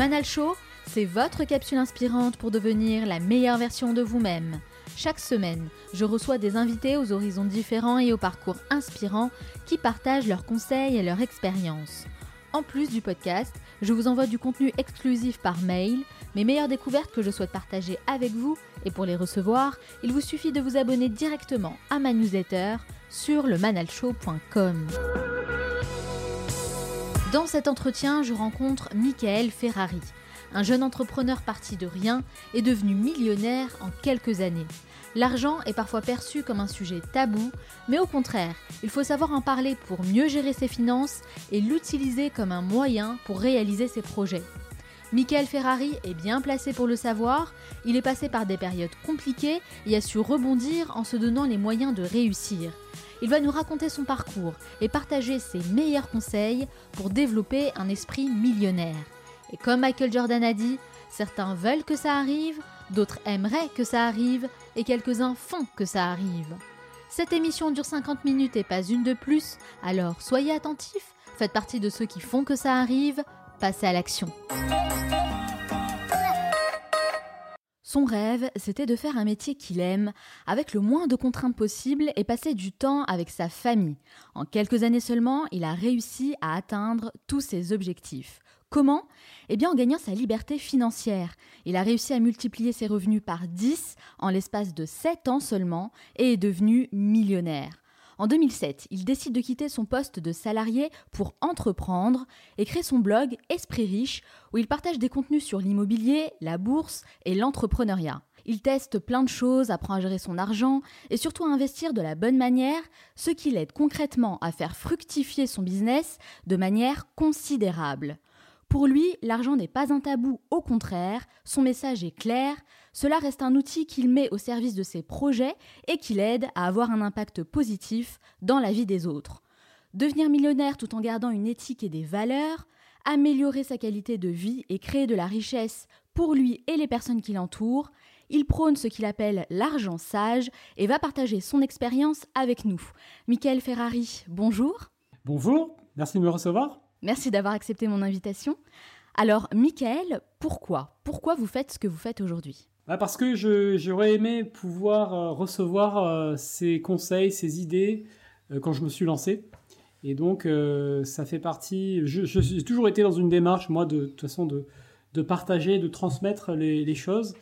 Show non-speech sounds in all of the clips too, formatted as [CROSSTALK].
Manal Show, c'est votre capsule inspirante pour devenir la meilleure version de vous-même. Chaque semaine, je reçois des invités aux horizons différents et aux parcours inspirants qui partagent leurs conseils et leurs expériences. En plus du podcast, je vous envoie du contenu exclusif par mail, mes meilleures découvertes que je souhaite partager avec vous, et pour les recevoir, il vous suffit de vous abonner directement à ma newsletter sur le manalshow.com. Dans cet entretien, je rencontre Michael Ferrari, un jeune entrepreneur parti de rien et devenu millionnaire en quelques années. L'argent est parfois perçu comme un sujet tabou, mais au contraire, il faut savoir en parler pour mieux gérer ses finances et l'utiliser comme un moyen pour réaliser ses projets. Michael Ferrari est bien placé pour le savoir, il est passé par des périodes compliquées et a su rebondir en se donnant les moyens de réussir. Il va nous raconter son parcours et partager ses meilleurs conseils pour développer un esprit millionnaire. Et comme Michael Jordan a dit, certains veulent que ça arrive, d'autres aimeraient que ça arrive, et quelques-uns font que ça arrive. Cette émission dure 50 minutes et pas une de plus, alors soyez attentifs, faites partie de ceux qui font que ça arrive, passez à l'action. Son rêve, c'était de faire un métier qu'il aime, avec le moins de contraintes possibles et passer du temps avec sa famille. En quelques années seulement, il a réussi à atteindre tous ses objectifs. Comment? Eh bien en gagnant sa liberté financière. Il a réussi à multiplier ses revenus par 10 en l'espace de 7 ans seulement et est devenu millionnaire. En 2007, il décide de quitter son poste de salarié pour entreprendre et crée son blog Esprit Riche où il partage des contenus sur l'immobilier, la bourse et l'entrepreneuriat. Il teste plein de choses, apprend à gérer son argent et surtout à investir de la bonne manière, ce qui l'aide concrètement à faire fructifier son business de manière considérable. Pour lui, l'argent n'est pas un tabou, au contraire, son message est clair, cela reste un outil qu'il met au service de ses projets et qui l'aide à avoir un impact positif dans la vie des autres. Devenir millionnaire tout en gardant une éthique et des valeurs, améliorer sa qualité de vie et créer de la richesse pour lui et les personnes qui l'entourent, il prône ce qu'il appelle l'argent sage et va partager son expérience avec nous. Michael Ferrari, bonjour. Bonjour, merci de me recevoir. Merci d'avoir accepté mon invitation. Alors, Michael, pourquoi? Pourquoi vous faites ce que vous faites aujourd'hui? Bah, Parce que j'aurais aimé pouvoir euh, recevoir euh, ces conseils, ces idées euh, quand je me suis lancé. Et donc, ça fait partie. J'ai toujours été dans une démarche, moi, de, toute façon, de, partager, de transmettre les choses.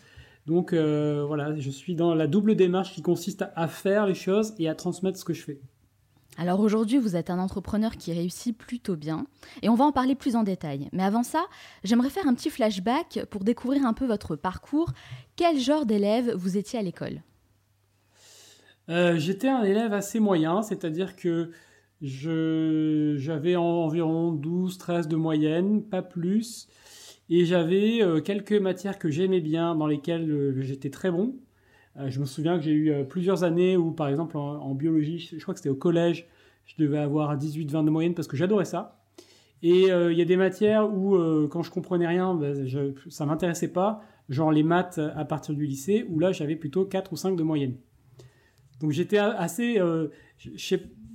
Donc, voilà, je suis dans la double démarche qui consiste à faire les choses et à transmettre ce que je fais. Alors aujourd'hui, vous êtes un entrepreneur qui réussit plutôt bien et on va en parler plus en détail. Mais avant ça, j'aimerais faire un petit flashback pour découvrir un peu votre parcours. Quel genre d'élève vous étiez à l'école? Euh, J'étais un élève assez moyen, c'est-à-dire que j'avais environ 12-13 de moyenne, pas plus. Et j'avais euh, quelques matières que j'aimais bien, dans lesquelles euh, j'étais très bon. Euh, je me souviens que j'ai eu euh, plusieurs années où, par exemple, en, biologie, je crois que c'était au collège, je devais avoir 18-20 de moyenne parce que j'adorais ça. Et euh, il y a des matières où, quand je comprenais rien, ben, ça m'intéressait pas, genre les maths à partir du lycée, où là j'avais plutôt 4 ou 5 de moyenne. Donc j'étais assez,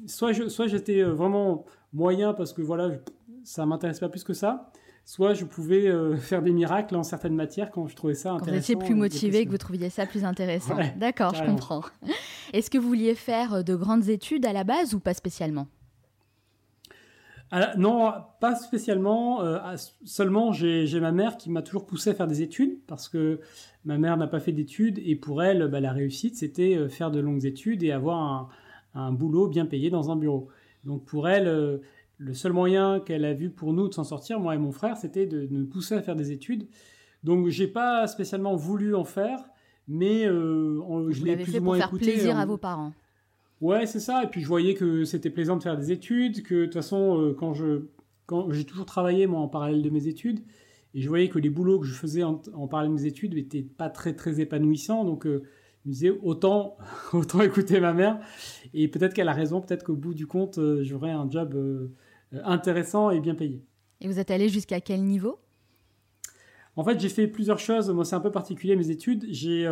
soit j'étais vraiment moyen parce que voilà, ça m'intéresse pas plus que ça, soit je pouvais euh, [LAUGHS] faire des miracles en certaines matières quand je trouvais ça intéressant. Quand vous étiez plus motivé, que vous trouviez ça plus intéressant. D'accord, je comprends. [LAUGHS] Est-ce que vous vouliez faire euh, de grandes études à la base ou pas spécialement? Ah, non, pas spécialement. Euh, seulement, j'ai ma mère qui m'a toujours poussé à faire des études parce que ma mère n'a pas fait d'études et pour elle, bah, la réussite, c'était faire de longues études et avoir un, boulot bien payé dans un bureau. Donc pour elle, le seul moyen qu'elle a vu pour nous de s'en sortir, moi et mon frère, c'était de, nous pousser à faire des études. Donc j'ai pas spécialement voulu en faire, mais je l'ai plus ou moins pour faire plaisir à vos parents. Ouais, c'est ça. Et puis je voyais que c'était plaisant de faire des études, que de toute façon, euh, quand je, quand j'ai toujours travaillé moi en parallèle de mes études, et je voyais que les boulots que je faisais en, parallèle de mes études n'étaient pas très très épanouissants. Donc euh, je me disais autant [LAUGHS] autant écouter ma mère. Et peut-être qu'elle a raison. Peut-être qu'au bout du compte, euh, j'aurais un job intéressant et bien payé. Et vous êtes allé jusqu'à quel niveau? En fait, j'ai fait plusieurs choses. Moi, c'est un peu particulier mes études. J'ai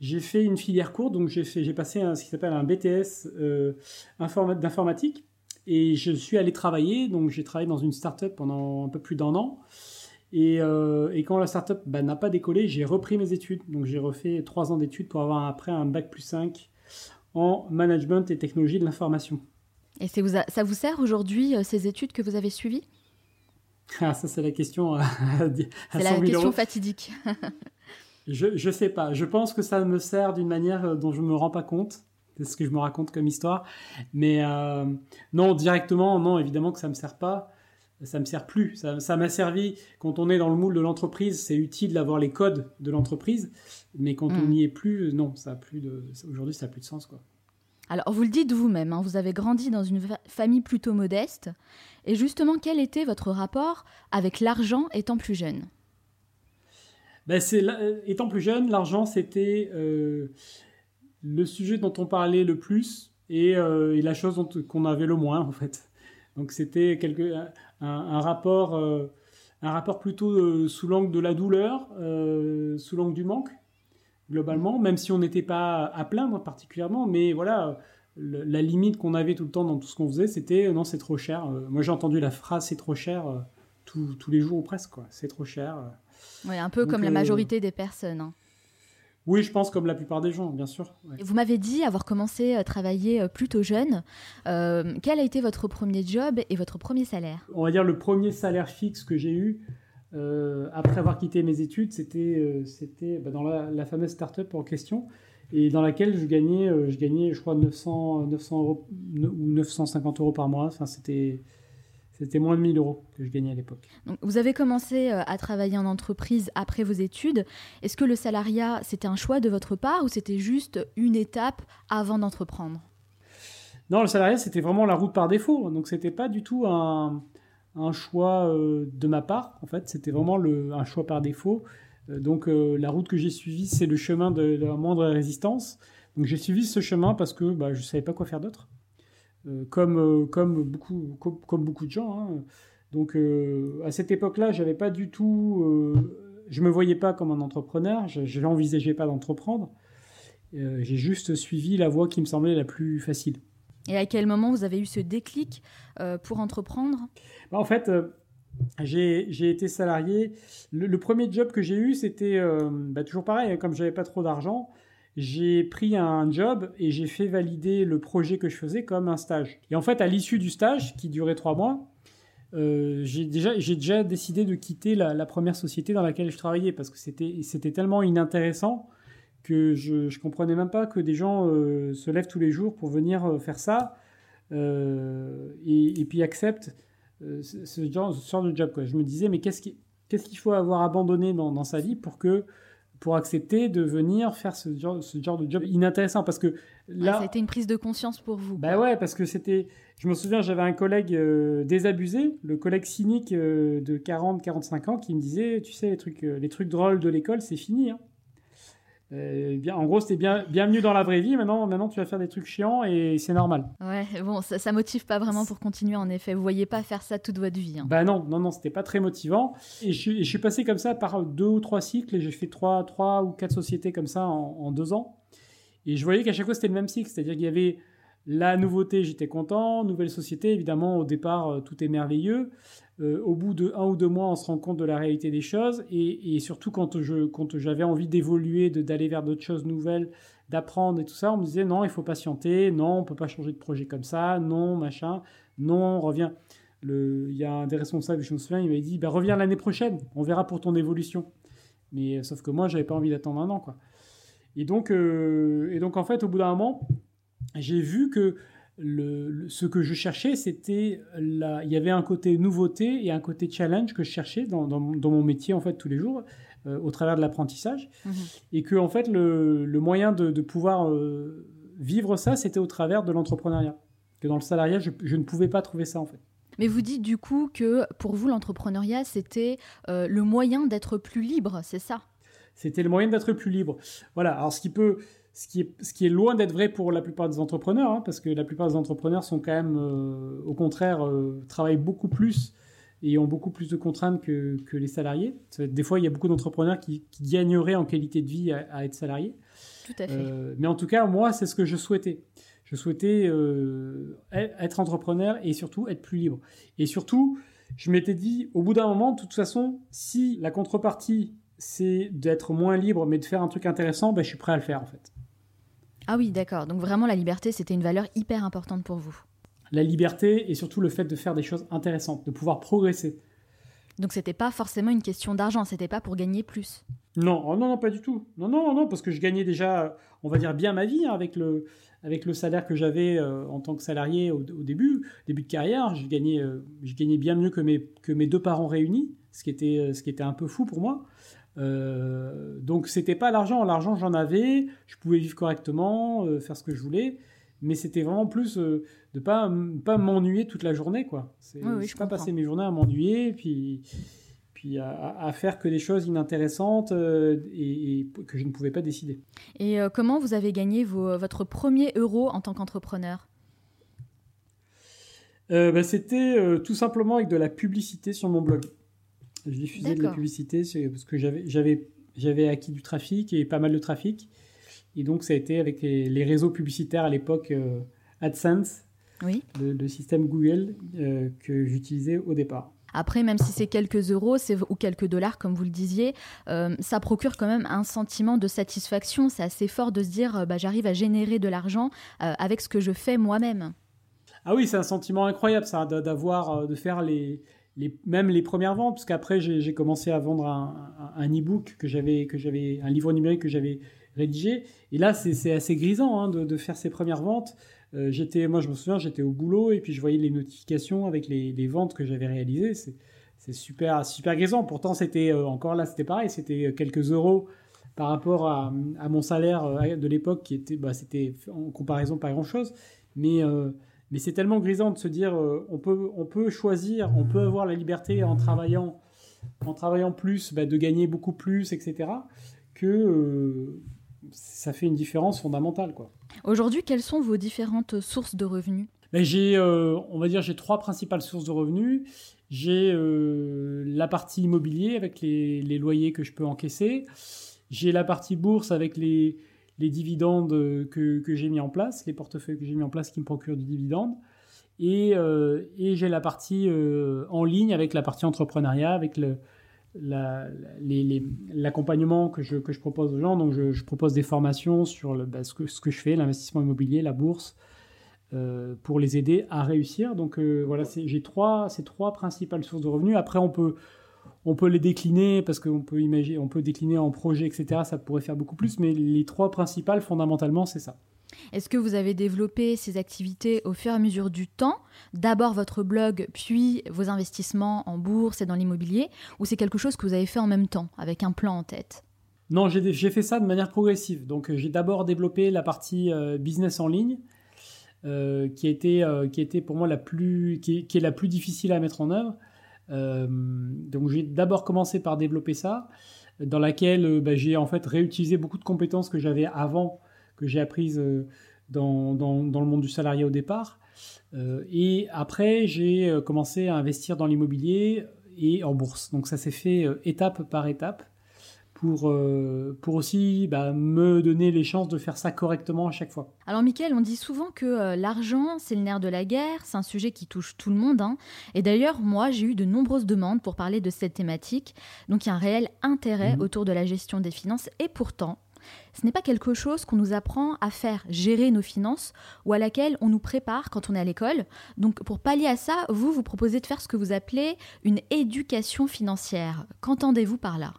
j'ai fait une filière courte, donc j'ai j'ai passé ce qui s'appelle un BTS euh, d'informatique et je suis allé travailler. Donc j'ai travaillé dans une start-up pendant un peu plus d'un an. Et, euh, et, quand la start-up bah, n'a pas décollé, j'ai repris mes études. Donc j'ai refait trois ans d'études pour avoir après un bac plus 5 en management et technologie de l'information. Et ça vous sert aujourd'hui euh, ces études que vous avez suivies? [LAUGHS] Ah, ça c'est la question. c'est la question fatidique. [LAUGHS] Je ne sais pas. Je pense que ça me sert d'une manière euh, dont je ne me rends pas compte. C'est ce que je me raconte comme histoire. Mais euh, non, directement, non, évidemment que ça ne me sert pas. Ça me sert plus. Ça m'a servi quand on est dans le moule de l'entreprise. C'est utile d'avoir les codes de l'entreprise. Mais quand on hmm. n'y est plus, non, ça a plus de. Aujourd'hui, ça n'a plus de sens, quoi. Alors, vous le dites vous-même, hein, vous avez grandi dans une famille plutôt modeste. Et justement, quel était votre rapport avec l'argent étant plus jeune? Ben, c'est, étant plus jeune, l'argent, c'était euh, le sujet dont on parlait le plus et, euh, la chose qu'on avait le moins, en fait. Donc c'était quelque, un, rapport, euh, un rapport plutôt sous l'angle de la douleur, sous l'angle du manque, globalement, même si on n'était pas à plaindre particulièrement, mais voilà, la limite qu'on avait tout le temps dans tout ce qu'on faisait, c'était non, c'est trop cher. moi j'ai entendu la phrase c'est trop cher tous les jours ou presque, quoi. C'est trop cher. Oui, un peu comme la euh, majorité des personnes. Hein. Oui, je pense comme la plupart des gens, bien sûr. Vous m'avez dit avoir commencé à travailler euh, plutôt jeune. Euh, quel a été votre premier job et votre premier salaire? On va dire le premier salaire fixe que j'ai eu après avoir quitté mes études, c'était c'était bah, dans la, la, fameuse start-up en question et dans laquelle je gagnais, je gagnais, je crois 900, 900 euros ou 950 euros par mois. Enfin, c'était c'était moins de 1000 euros que je gagnais à l'époque. Vous avez commencé euh, à travailler en entreprise après vos études. Est-ce que le salariat, c'était un choix de votre part ou c'était juste une étape avant d'entreprendre? Non, le salariat, c'était vraiment la route par défaut. Donc, c'était pas du tout un, choix euh, de ma part. En fait, c'était vraiment le, un choix par défaut. Euh, donc, la route que j'ai suivie, c'est le chemin de, la moindre résistance. Donc, j'ai suivi ce chemin parce que bah, je ne savais pas quoi faire d'autre. Euh, comme, euh, comme, beaucoup, comme, beaucoup de gens. Hein. Donc euh, à cette époque-là, j'avais pas du tout, je me voyais pas comme un entrepreneur, je n'envisageais pas d'entreprendre. J'ai juste suivi la voie qui me semblait la plus facile. Et à quel moment vous avez eu ce déclic pour entreprendre? Bah, En fait, j'ai été salarié. Le, premier job que j'ai eu, c'était bah, toujours pareil, comme j'avais pas trop d'argent, j'ai pris un job et j'ai fait valider le projet que je faisais comme un stage. Et en fait, à l'issue du stage, qui durait trois mois, euh, j'ai déjà, décidé de quitter la, première société dans laquelle je travaillais parce que c'était tellement inintéressant que je ne comprenais même pas que des gens euh, se lèvent tous les jours pour venir euh, faire ça et, puis acceptent ce, genre, de job. Je me disais, mais qu'est-ce qu'il faut avoir abandonné dans, sa vie pour que pour accepter de venir faire ce genre, ce genre de job inintéressant parce que là ça a été une prise de conscience pour vous bah ouais parce que c'était je me souviens j'avais un collègue euh, désabusé le collègue cynique euh, de 40 45 ans qui me disait tu sais les trucs euh, les trucs drôles de l'école c'est fini hein. Euh, bien, en gros, c'était bien, bienvenue dans la vraie vie. Maintenant, maintenant, tu vas faire des trucs chiants et c'est normal. Ouais, bon, ça, ça motive pas vraiment pour continuer. En effet, vous voyez pas faire ça toute votre vie. Hein. Bah non, non, non, c'était pas très motivant. Et je, je, suis passé comme ça par deux ou trois cycles et j'ai fait trois, trois ou quatre sociétés comme ça en, en deux ans. Et je voyais qu'à chaque fois c'était le même cycle, c'est-à-dire qu'il y avait la nouveauté, j'étais content. Nouvelle société, évidemment, au départ, euh, tout est merveilleux. Euh, au bout de un ou deux mois, on se rend compte de la réalité des choses. Et, surtout, quand, je, j'avais envie d'évoluer, d'aller vers d'autres choses nouvelles, d'apprendre et tout ça, on me disait non, il faut patienter. Non, on peut pas changer de projet comme ça. Non, machin. Non, on revient. il y a un des responsables, je me souviens, il m'avait dit bah, reviens l'année prochaine, on verra pour ton évolution. Mais sauf que moi, j'avais pas envie d'attendre un an, quoi. Et donc, et donc en fait, au bout d'un moment, j'ai vu que le, ce que je cherchais, c'était il y avait un côté nouveauté et un côté challenge que je cherchais dans, dans, mon métier en fait tous les jours euh, au travers de l'apprentissage mhm. et que en fait le, le moyen de, de pouvoir euh, vivre ça, c'était au travers de l'entrepreneuriat. Que dans le salariat, je, je, ne pouvais pas trouver ça en fait. Mais vous dites du coup que pour vous l'entrepreneuriat c'était euh, le moyen d'être plus libre, c'est ça? C'était le moyen d'être plus libre. Voilà. Alors ce qui peut ce qui est, ce qui est loin d'être vrai pour la plupart des entrepreneurs, hein, parce que la plupart des entrepreneurs sont quand même, euh, au contraire, euh, travaillent beaucoup plus et ont beaucoup plus de contraintes que, que les salariés. Des fois, il y a beaucoup d'entrepreneurs qui, gagneraient en qualité de vie à, être salariés. Tout à fait. Euh, mais en tout cas, moi, c'est ce que je souhaitais. Je souhaitais être entrepreneur et surtout être plus libre. Et surtout, je m'étais dit, au bout d'un moment, de toute façon, si la contrepartie, c'est d'être moins libre, mais de faire un truc intéressant, ben, je suis prêt à le faire, en fait. Ah oui, d'accord. Donc vraiment, la liberté, c'était une valeur hyper importante pour vous. La liberté et surtout le fait de faire des choses intéressantes, de pouvoir progresser. Donc c'était pas forcément une question d'argent, c'était pas pour gagner plus. Non, oh non, non, pas du tout. Non, non, non, parce que je gagnais déjà, on va dire bien ma vie hein, avec le avec le salaire que j'avais euh, en tant que salarié au, début, début de carrière. Je gagnais, euh, je gagnais bien mieux que mes que mes deux parents réunis, ce qui était euh, ce qui était un peu fou pour moi. Euh, donc c'était pas l'argent, l'argent j'en avais, je pouvais vivre correctement, euh, faire ce que je voulais, mais c'était vraiment plus euh, de pas pas m'ennuyer toute la journée quoi. C'est je pas passer mes journées à m'ennuyer puis puis à, faire que des choses inintéressantes et, que je ne pouvais pas décider. Et comment vous avez gagné votre premier euro en tant qu'entrepreneur? Bah, C'était tout simplement avec de la publicité sur mon blog. Je diffusais de la publicité parce que j'avais acquis du trafic et pas mal de trafic. Et donc, ça a été avec les, réseaux publicitaires à l'époque euh, AdSense, oui. le, système Google euh, que j'utilisais au départ. Après, même si c'est quelques euros ou quelques dollars, comme vous le disiez, euh, ça procure quand même un sentiment de satisfaction. C'est assez fort de se dire, bah, j'arrive à générer de l'argent avec ce que je fais moi-même. Ah oui, c'est un sentiment incroyable, ça, d'avoir, de faire les, même les premières ventes, parce qu'après j'ai commencé à vendre un, e-book que j'avais, un livre numérique que j'avais rédigé. Et là, c'est assez grisant hein, de, faire ces premières ventes. Euh, j'étais, moi, je me souviens, j'étais au boulot et puis je voyais les notifications avec les, ventes que j'avais réalisées. C'est super, super grisant. Pourtant, c'était euh, encore là, c'était pareil, c'était quelques euros par rapport à, mon salaire euh, de l'époque qui était, bah, c'était en comparaison pas grand chose. Mais mais c'est tellement grisant de se dire euh, on, peut, on peut choisir, on peut avoir la liberté en travaillant, en travaillant plus, bah, de gagner beaucoup plus, etc., que euh, ça fait une différence fondamentale. Quoi. Aujourd'hui, quelles sont vos différentes sources de revenus? Ben, j'ai, euh, on va dire, j'ai trois principales sources de revenus. J'ai la partie immobilier avec les, les, loyers que je peux encaisser. J'ai la partie bourse avec les, les dividendes que, j'ai mis en place, les portefeuilles que j'ai mis en place qui me procurent du dividende. Et, euh, j'ai la partie euh, en ligne avec la partie entrepreneuriat, avec le, l'accompagnement que je, que je propose aux gens. Donc, je, propose des formations sur le, bah, ce, que, ce que je fais, l'investissement immobilier, la bourse, euh, pour les aider à réussir. Donc, voilà, j'ai trois, ces trois principales sources de revenus. Après, on peut, on peut les décliner parce qu'on peut imaginer, on peut décliner en projet, etc. Ça pourrait faire beaucoup plus, mais les trois principales, fondamentalement, c'est ça. Est-ce que vous avez développé ces activités au fur et à mesure du temps? D'abord votre blog, puis vos investissements en bourse et dans l'immobilier Ou c'est quelque chose que vous avez fait en même temps, avec un plan en tête? Non, j'ai fait ça de manière progressive. Donc j'ai d'abord développé la partie euh, business en ligne, euh, qui, euh, qui était pour moi la plus, qui est la plus difficile à mettre en œuvre. Euh, donc j'ai d'abord commencé par développer ça, dans laquelle euh, bah, j'ai en fait réutilisé beaucoup de compétences que j'avais avant, que j'ai apprises euh, dans, dans, dans, le monde du salarié au départ. et après, j'ai commencé à investir dans l'immobilier et en bourse. Donc ça s'est fait étape par étape pour, euh, pour aussi bah, me donner les chances de faire ça correctement à chaque fois. Alors Mickaël, on dit souvent que euh, l'argent, c'est le nerf de la guerre, c'est un sujet qui touche tout le monde. Hein. Et d'ailleurs, moi, j'ai eu de nombreuses demandes pour parler de cette thématique. Donc il y a un réel intérêt mhm. autour de la gestion des finances. Et pourtant, ce n'est pas quelque chose qu'on nous apprend à faire gérer nos finances ou à laquelle on nous prépare quand on est à l'école. Donc pour pallier à ça, vous, vous proposez de faire ce que vous appelez une éducation financière. Qu'entendez-vous par là?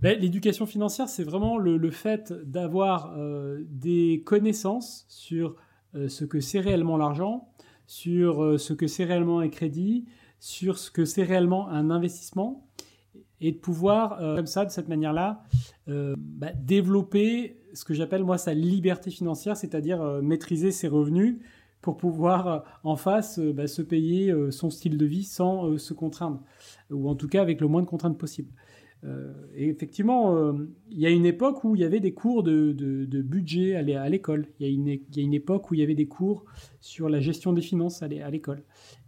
Ben, L'éducation financière, c'est vraiment le, fait d'avoir euh, des connaissances sur euh, ce que c'est réellement l'argent, sur euh, ce que c'est réellement un crédit, sur ce que c'est réellement un investissement et de pouvoir, comme ça, de cette manière-là, bah, développer ce que j'appelle moi sa liberté financière, c'est-à-dire maîtriser ses revenus pour pouvoir en face bah, se payer son style de vie sans se contraindre, ou en tout cas avec le moins de contraintes possible. Euh, et effectivement, euh, il y a une époque où il y avait des cours de, de, budget à l'école. Il, y a une époque où il y avait des cours sur la gestion des finances à l'école.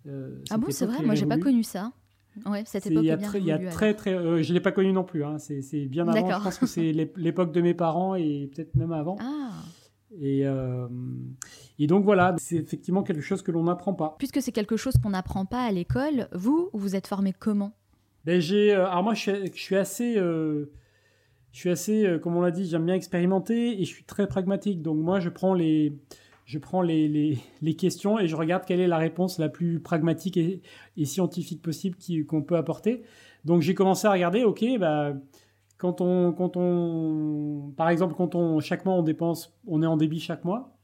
Euh, ah bon, c'est vrai, moi j'ai pas connu ça. Ouais, cette époque il y a, très, il y a très, très, je l'ai pas connu non plus. Hein. C'est bien avant. Je pense que c'est [LAUGHS] l'époque de mes parents et peut-être même avant. Ah. Et, et, donc voilà, c'est effectivement quelque chose que l'on n'apprend pas. Puisque c'est quelque chose qu'on n'apprend pas à l'école, vous, vous êtes formé comment? Ben j'ai, euh, alors moi je suis, assez, euh, je suis assez, euh, comme on l'a dit, j'aime bien expérimenter et je suis très pragmatique. Donc moi je prends les, je prends les, les, questions et je regarde quelle est la réponse la plus pragmatique et, scientifique possible qu'on peut apporter. Donc j'ai commencé à regarder, ok, bah quand on, quand on, par exemple, quand on chaque mois on dépense, on est en débit chaque mois.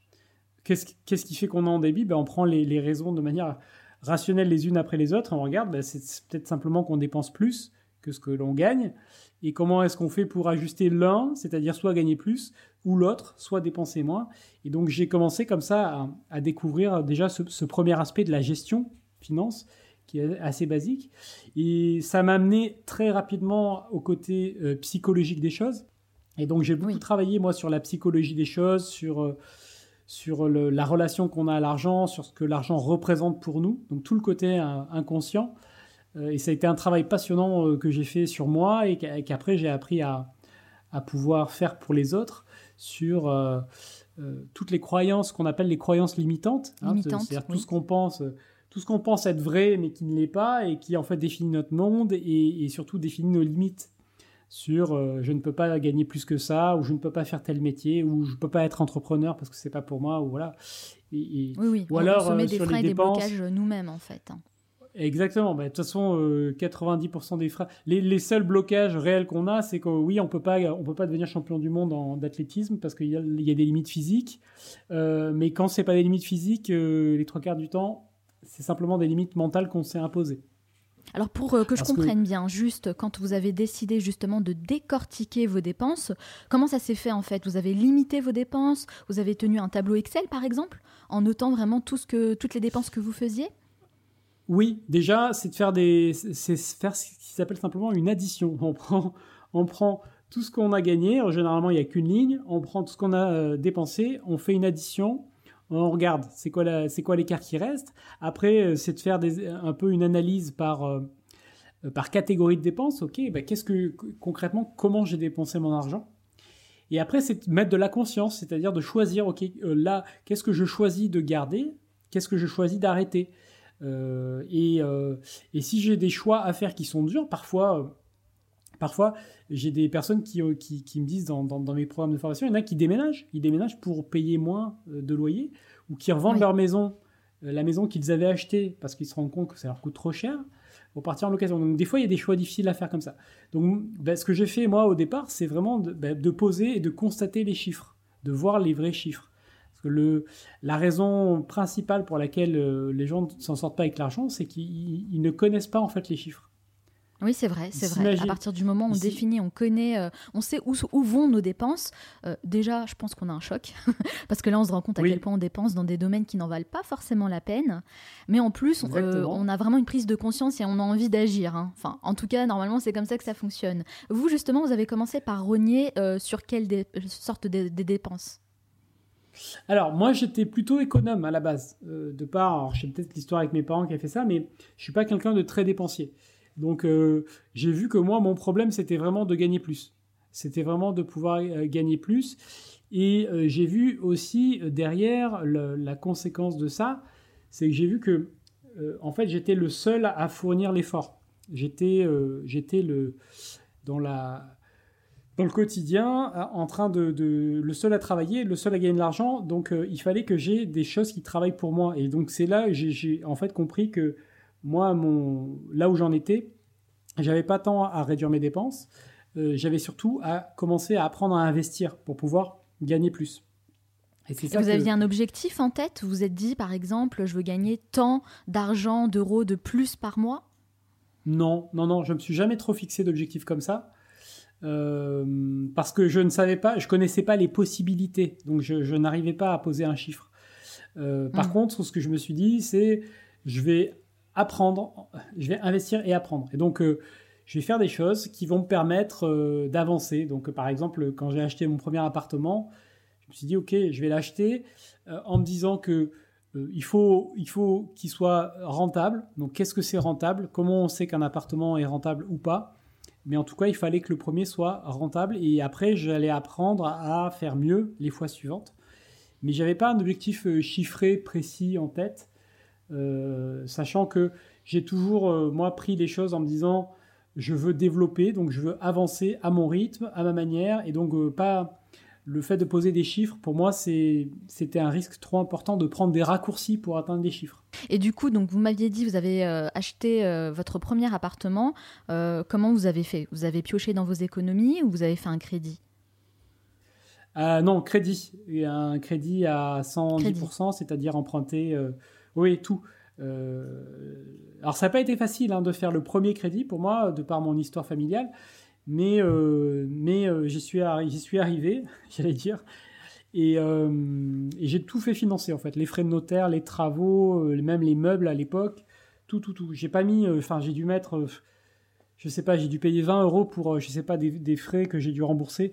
Qu'est-ce, qu'est-ce qui fait qu'on est en débit? Ben, on prend les raisons de manière rationnelles les unes après les autres, on regarde, bah, c'est peut-être simplement qu'on dépense plus que ce que l'on gagne. Et comment est-ce qu'on fait pour ajuster l'un, c'est-à-dire soit gagner plus, ou l'autre, soit dépenser moins. Et donc j'ai commencé comme ça à, découvrir déjà ce, premier aspect de la gestion finance, qui est assez basique. Et ça m'a amené très rapidement au côté euh, psychologique des choses. Et donc j'ai beaucoup travaillé moi sur la psychologie des choses, sur... Euh, sur la relation qu'on a à l'argent, sur ce que l'argent représente pour nous, donc tout le côté euh, inconscient. Euh, et ça a été un travail passionnant euh, que j'ai fait sur moi et qu'après j'ai appris à, pouvoir faire pour les autres sur toutes les croyances qu'on appelle les croyances limitantes. Hein, C'est-à-dire tout ce qu'on pense tout ce qu'on pense être vrai mais qui ne l'est pas et qui en fait définit notre monde et surtout définit nos limites sur euh, je ne peux pas gagner plus que ça, ou je ne peux pas faire tel métier, ou je ne peux pas être entrepreneur parce que c'est pas pour moi, ou voilà. oui, oui. Ou alors, on se met euh, des freins et des blocages nous-mêmes, en fait. Hein. Exactement. Bah, de toute façon, 90% euh, des freins. Les, seuls blocages réels qu'on a, c'est que oui, on peut pas, on peut pas devenir champion du monde d'athlétisme parce qu'il y, y, a des limites physiques. mais quand c'est pas des limites physiques, les trois quarts du temps, c'est simplement des limites mentales qu'on s'est imposées. Alors pour euh, que je comprenne bien, juste quand vous avez décidé justement de décortiquer vos dépenses, comment ça s'est fait en fait? Vous avez limité vos dépenses? Vous avez tenu un tableau Excel par exemple, en notant vraiment tout ce que, toutes les dépenses que vous faisiez? Oui, déjà c'est de faire des, c'est faire ce qui s'appelle simplement une addition. On prend, on prend tout ce qu'on a gagné. Généralement il n'y a qu'une ligne. On prend tout ce qu'on a euh, dépensé, on fait une addition on regarde c'est quoi c'est quoi l'écart qui reste. Après, euh, c'est de faire un peu une analyse par euh, par catégorie de dépenses. Ok, bah, qu'est-ce que concrètement comment j'ai dépensé mon argent? Et après, c'est de mettre de la conscience, c'est-à-dire de choisir. Ok, euh, là, qu'est-ce que je choisis de garder? Qu'est-ce que je choisis d'arrêter? Et, et, si j'ai des choix à faire qui sont durs, parfois Parfois, j'ai des personnes qui, euh, qui, me disent dans, dans, mes programmes de formation, il y en a qui déménagent. Ils déménagent pour payer moins euh, de loyer ou qui revendent leur maison, euh, la maison qu'ils avaient achetée parce qu'ils se rendent compte que ça leur coûte trop cher pour partir en location. Donc, des fois, il y a des choix difficiles à faire comme ça. Donc, ben, ce que j'ai fait, moi, au départ, c'est vraiment de, ben, de, poser et de constater les chiffres, de voir les vrais chiffres. Parce que le, la raison principale pour laquelle les gens ne s'en sortent pas avec l'argent, c'est qu'ils ne connaissent pas, en fait, les chiffres. Oui, c'est vrai, c'est vrai. À partir du moment où on définit, on connaît, euh, on sait où, où, vont nos dépenses, euh, déjà, je pense qu'on a un choc. [LAUGHS] parce que là, on se rend compte à quel point on dépense dans des domaines qui n'en valent pas forcément la peine. Mais en plus, euh, on a vraiment une prise de conscience et on a envie d'agir. Hein. Enfin, en tout cas, normalement, c'est comme ça que ça fonctionne. Vous, justement, vous avez commencé par rogner sur quelle sorte de, dépenses? Alors, moi, j'étais plutôt économe à la base. de part, alors, je sais peut-être l'histoire avec mes parents qui a fait ça, mais je suis pas quelqu'un de très dépensier. Donc euh, j'ai vu que moi, mon problème, c'était vraiment de gagner plus. C'était vraiment de pouvoir euh, gagner plus. Et euh, j'ai vu aussi derrière la conséquence de ça, c'est que j'ai vu que en fait j'étais le seul à fournir l'effort. J'étais le dans dans le quotidien, en train de, le seul à travailler, le seul à gagner de l'argent. Donc, il fallait que j'ai des choses qui travaillent pour moi. Et donc, c'est là j'ai en fait compris que moi, mon, là où j'en étais, j'avais pas tant à réduire mes dépenses. j'avais surtout à commencer à apprendre à investir pour pouvoir gagner plus. Et ça vous aviez un objectif en tête? Vous vous êtes dit, par exemple, je veux gagner tant d'argent, d'euros de plus par mois? Non, non, non, je me suis jamais trop fixé d'objectif comme ça. Euh, parce que je ne savais pas, je connaissais pas les possibilités, donc je, n'arrivais pas à poser un chiffre. Euh, par mmh. contre, ce que je me suis dit, c'est je vais apprendre, je vais investir et apprendre. Et donc, euh, je vais faire des choses qui vont me permettre d'avancer. Donc, par exemple, quand j'ai acheté mon premier appartement, je me suis dit, OK, je vais l'acheter euh, en me disant que euh, il faut il faut qu'il soit rentable. Donc, qu'est-ce que c'est rentable? Comment on sait qu'un appartement est rentable ou pas? Mais en tout cas, il fallait que le premier soit rentable. Et après, j'allais apprendre à faire mieux les fois suivantes. Mais j'avais pas un objectif euh, chiffré, précis en tête. Sachant que j'ai toujours, moi, pris les choses en me disant, je veux développer, donc je veux avancer à mon rythme, à ma manière, et donc pas le fait de poser des chiffres, pour moi, c'était un risque trop important de prendre des raccourcis pour atteindre des chiffres. Et du coup, donc vous m'aviez dit, vous avez euh, acheté euh, votre premier appartement. Euh, comment vous avez fait? Vous avez pioché dans vos économies ou vous avez fait un crédit? Non, crédit. Un crédit à 110%, c'est-à-dire emprunter, oui, tout. alors ça n'a pas été facile hein, de faire le premier crédit pour moi, de par mon histoire familiale mais, euh, mais euh, j'y suis, arrivé, [LAUGHS] j'allais dire. Euh, et, j'ai tout fait financer en fait, les frais de notaire, les travaux, même les meubles à l'époque, tout, tout, tout. J'ai pas mis, enfin j'ai dû mettre, je sais pas, j'ai dû payer 20 euros pour, je sais pas, des, frais que j'ai dû rembourser.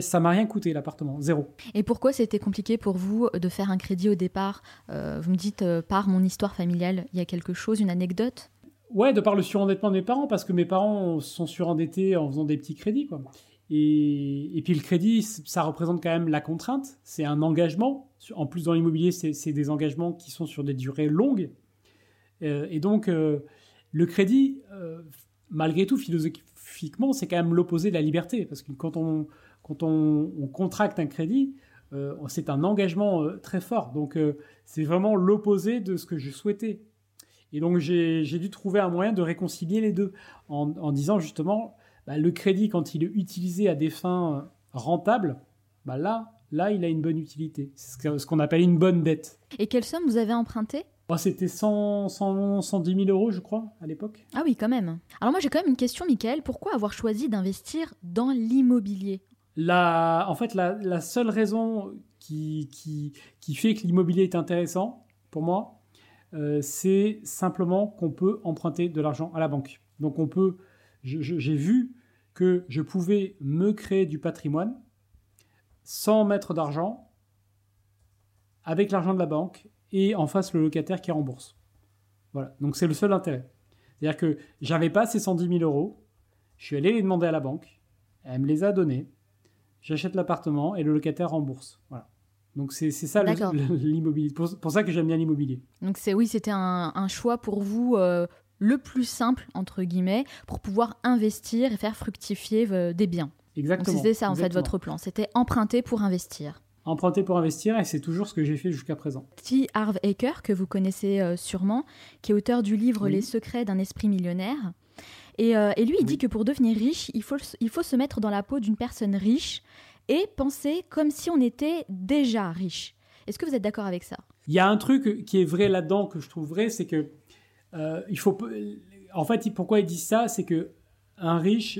Ça m'a rien coûté l'appartement, zéro. Et pourquoi c'était compliqué pour vous de faire un crédit au départ? Vous me dites par mon histoire familiale, il y a quelque chose, une anecdote? Ouais, de par le surendettement de mes parents, parce que mes parents sont surendettés en faisant des petits crédits, quoi. Et, et puis le crédit, ça représente quand même la contrainte, c'est un engagement. En plus, dans l'immobilier, c'est des engagements qui sont sur des durées longues. Euh, et donc, euh, le crédit, euh, malgré tout, philosophiquement, c'est quand même l'opposé de la liberté. Parce que quand on, quand on, on contracte un crédit, c'est un engagement très fort. Donc, c'est vraiment l'opposé de ce que je souhaitais. Et donc j'ai dû trouver un moyen de réconcilier les deux en, disant justement bah, le crédit quand il est utilisé à des fins euh, rentables, bah là, là il a une bonne utilité. C'est ce qu'on appelle une bonne dette. Et quelle somme vous avez emprunté oh, C'était 100, 100, 110 000 euros, je crois, à l'époque. Ah oui, quand même. Alors moi j'ai quand même une question, Michael. Pourquoi avoir choisi d'investir dans l'immobilier? La, En fait, la, la seule raison qui, qui, qui fait que l'immobilier est intéressant pour moi, euh, c'est simplement qu'on peut emprunter de l'argent à la banque. Donc on peut, j'ai vu que je pouvais me créer du patrimoine sans mettre d'argent, avec l'argent de la banque, et en face le locataire qui rembourse. Voilà, donc c'est le seul intérêt. C'est-à-dire que j'avais pas ces 110 000 euros, je suis allé les demander à la banque, elle me les a donnés, j'achète l'appartement et le locataire rembourse. Voilà. Donc c'est ça [LAUGHS] l'immobilier. Pour, pour ça que j'aime bien l'immobilier. Donc c'est oui, c'était un, choix pour vous euh, le plus simple entre guillemets pour pouvoir investir et faire fructifier euh, des biens. Exactement. C'était ça en fait votre plan. C'était emprunter pour investir. Emprunter pour investir et c'est toujours ce que j'ai fait jusqu'à présent. T. Harv Eker que vous connaissez euh, sûrement, qui est auteur du livre Les secrets d'un esprit millionnaire. Et, et lui, il dit que pour devenir riche, il faut, il faut se mettre dans la peau d'une personne riche et penser comme si on était déjà riche. Est-ce que vous êtes d'accord avec ça? Il y a un truc qui est vrai là-dedans que je trouve vrai, c'est que euh, il faut. En fait, pourquoi il dit ça, c'est que un riche,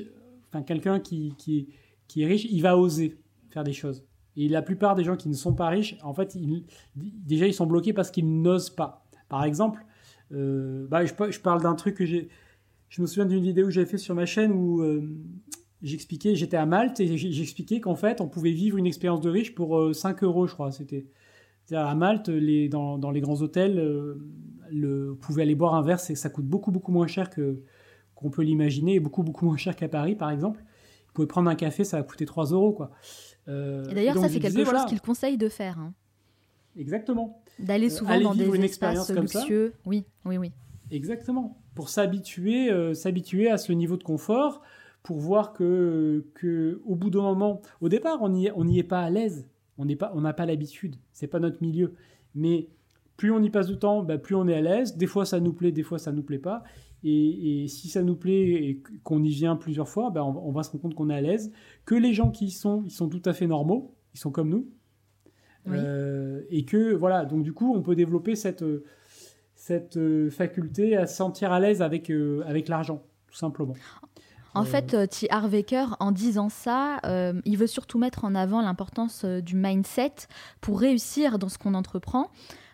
enfin quelqu'un qui, qui, qui, est riche, il va oser faire des choses. Et la plupart des gens qui ne sont pas riches, en fait, déjà ils sont bloqués parce qu'ils n'osent pas. Par exemple, euh, bah, je, parle d'un truc que j'ai. Je me souviens d'une vidéo que j'avais fait sur ma chaîne où euh, j'expliquais, j'étais à Malte et j'expliquais qu'en fait, on pouvait vivre une expérience de riche pour 5 euh, euros, je crois. C'était à Malte, dans, les grands hôtels, euh, le, vous pouvez aller boire un verre, ça coûte beaucoup beaucoup moins cher qu'on peut l'imaginer et beaucoup beaucoup moins cher qu'à Paris, par exemple. Vous pouvez prendre un café, ça va coûter 3 euros, quoi. Euh, et d'ailleurs, ça c'est quelque chose qu'il conseille de faire. Hein. Exactement. D'aller souvent dans des espaces luxueux. Oui, oui, oui. Exactement. Pour s'habituer, s'habituer à ce niveau de confort pour voir que, que au bout d'un moment, au départ, on n'y on est pas à l'aise, on n'est pas, on n'a pas l'habitude, c'est pas notre milieu. Mais plus on y passe du temps, bah, plus on est à l'aise. Des fois, ça nous plaît, des fois, ça nous plaît pas. Et, si ça nous plaît et qu'on y vient plusieurs fois, bah, on, va se rendre compte qu'on est à l'aise. Que les gens qui y sont, ils sont tout à fait normaux, ils sont comme nous. Euh, et que voilà, donc du coup, on peut développer cette, cette euh, faculté à se sentir à l'aise avec, euh, avec l'argent, tout simplement. En fait, T. Harvecker, en disant ça, il veut surtout mettre en avant l'importance du mindset pour réussir dans ce qu'on entreprend.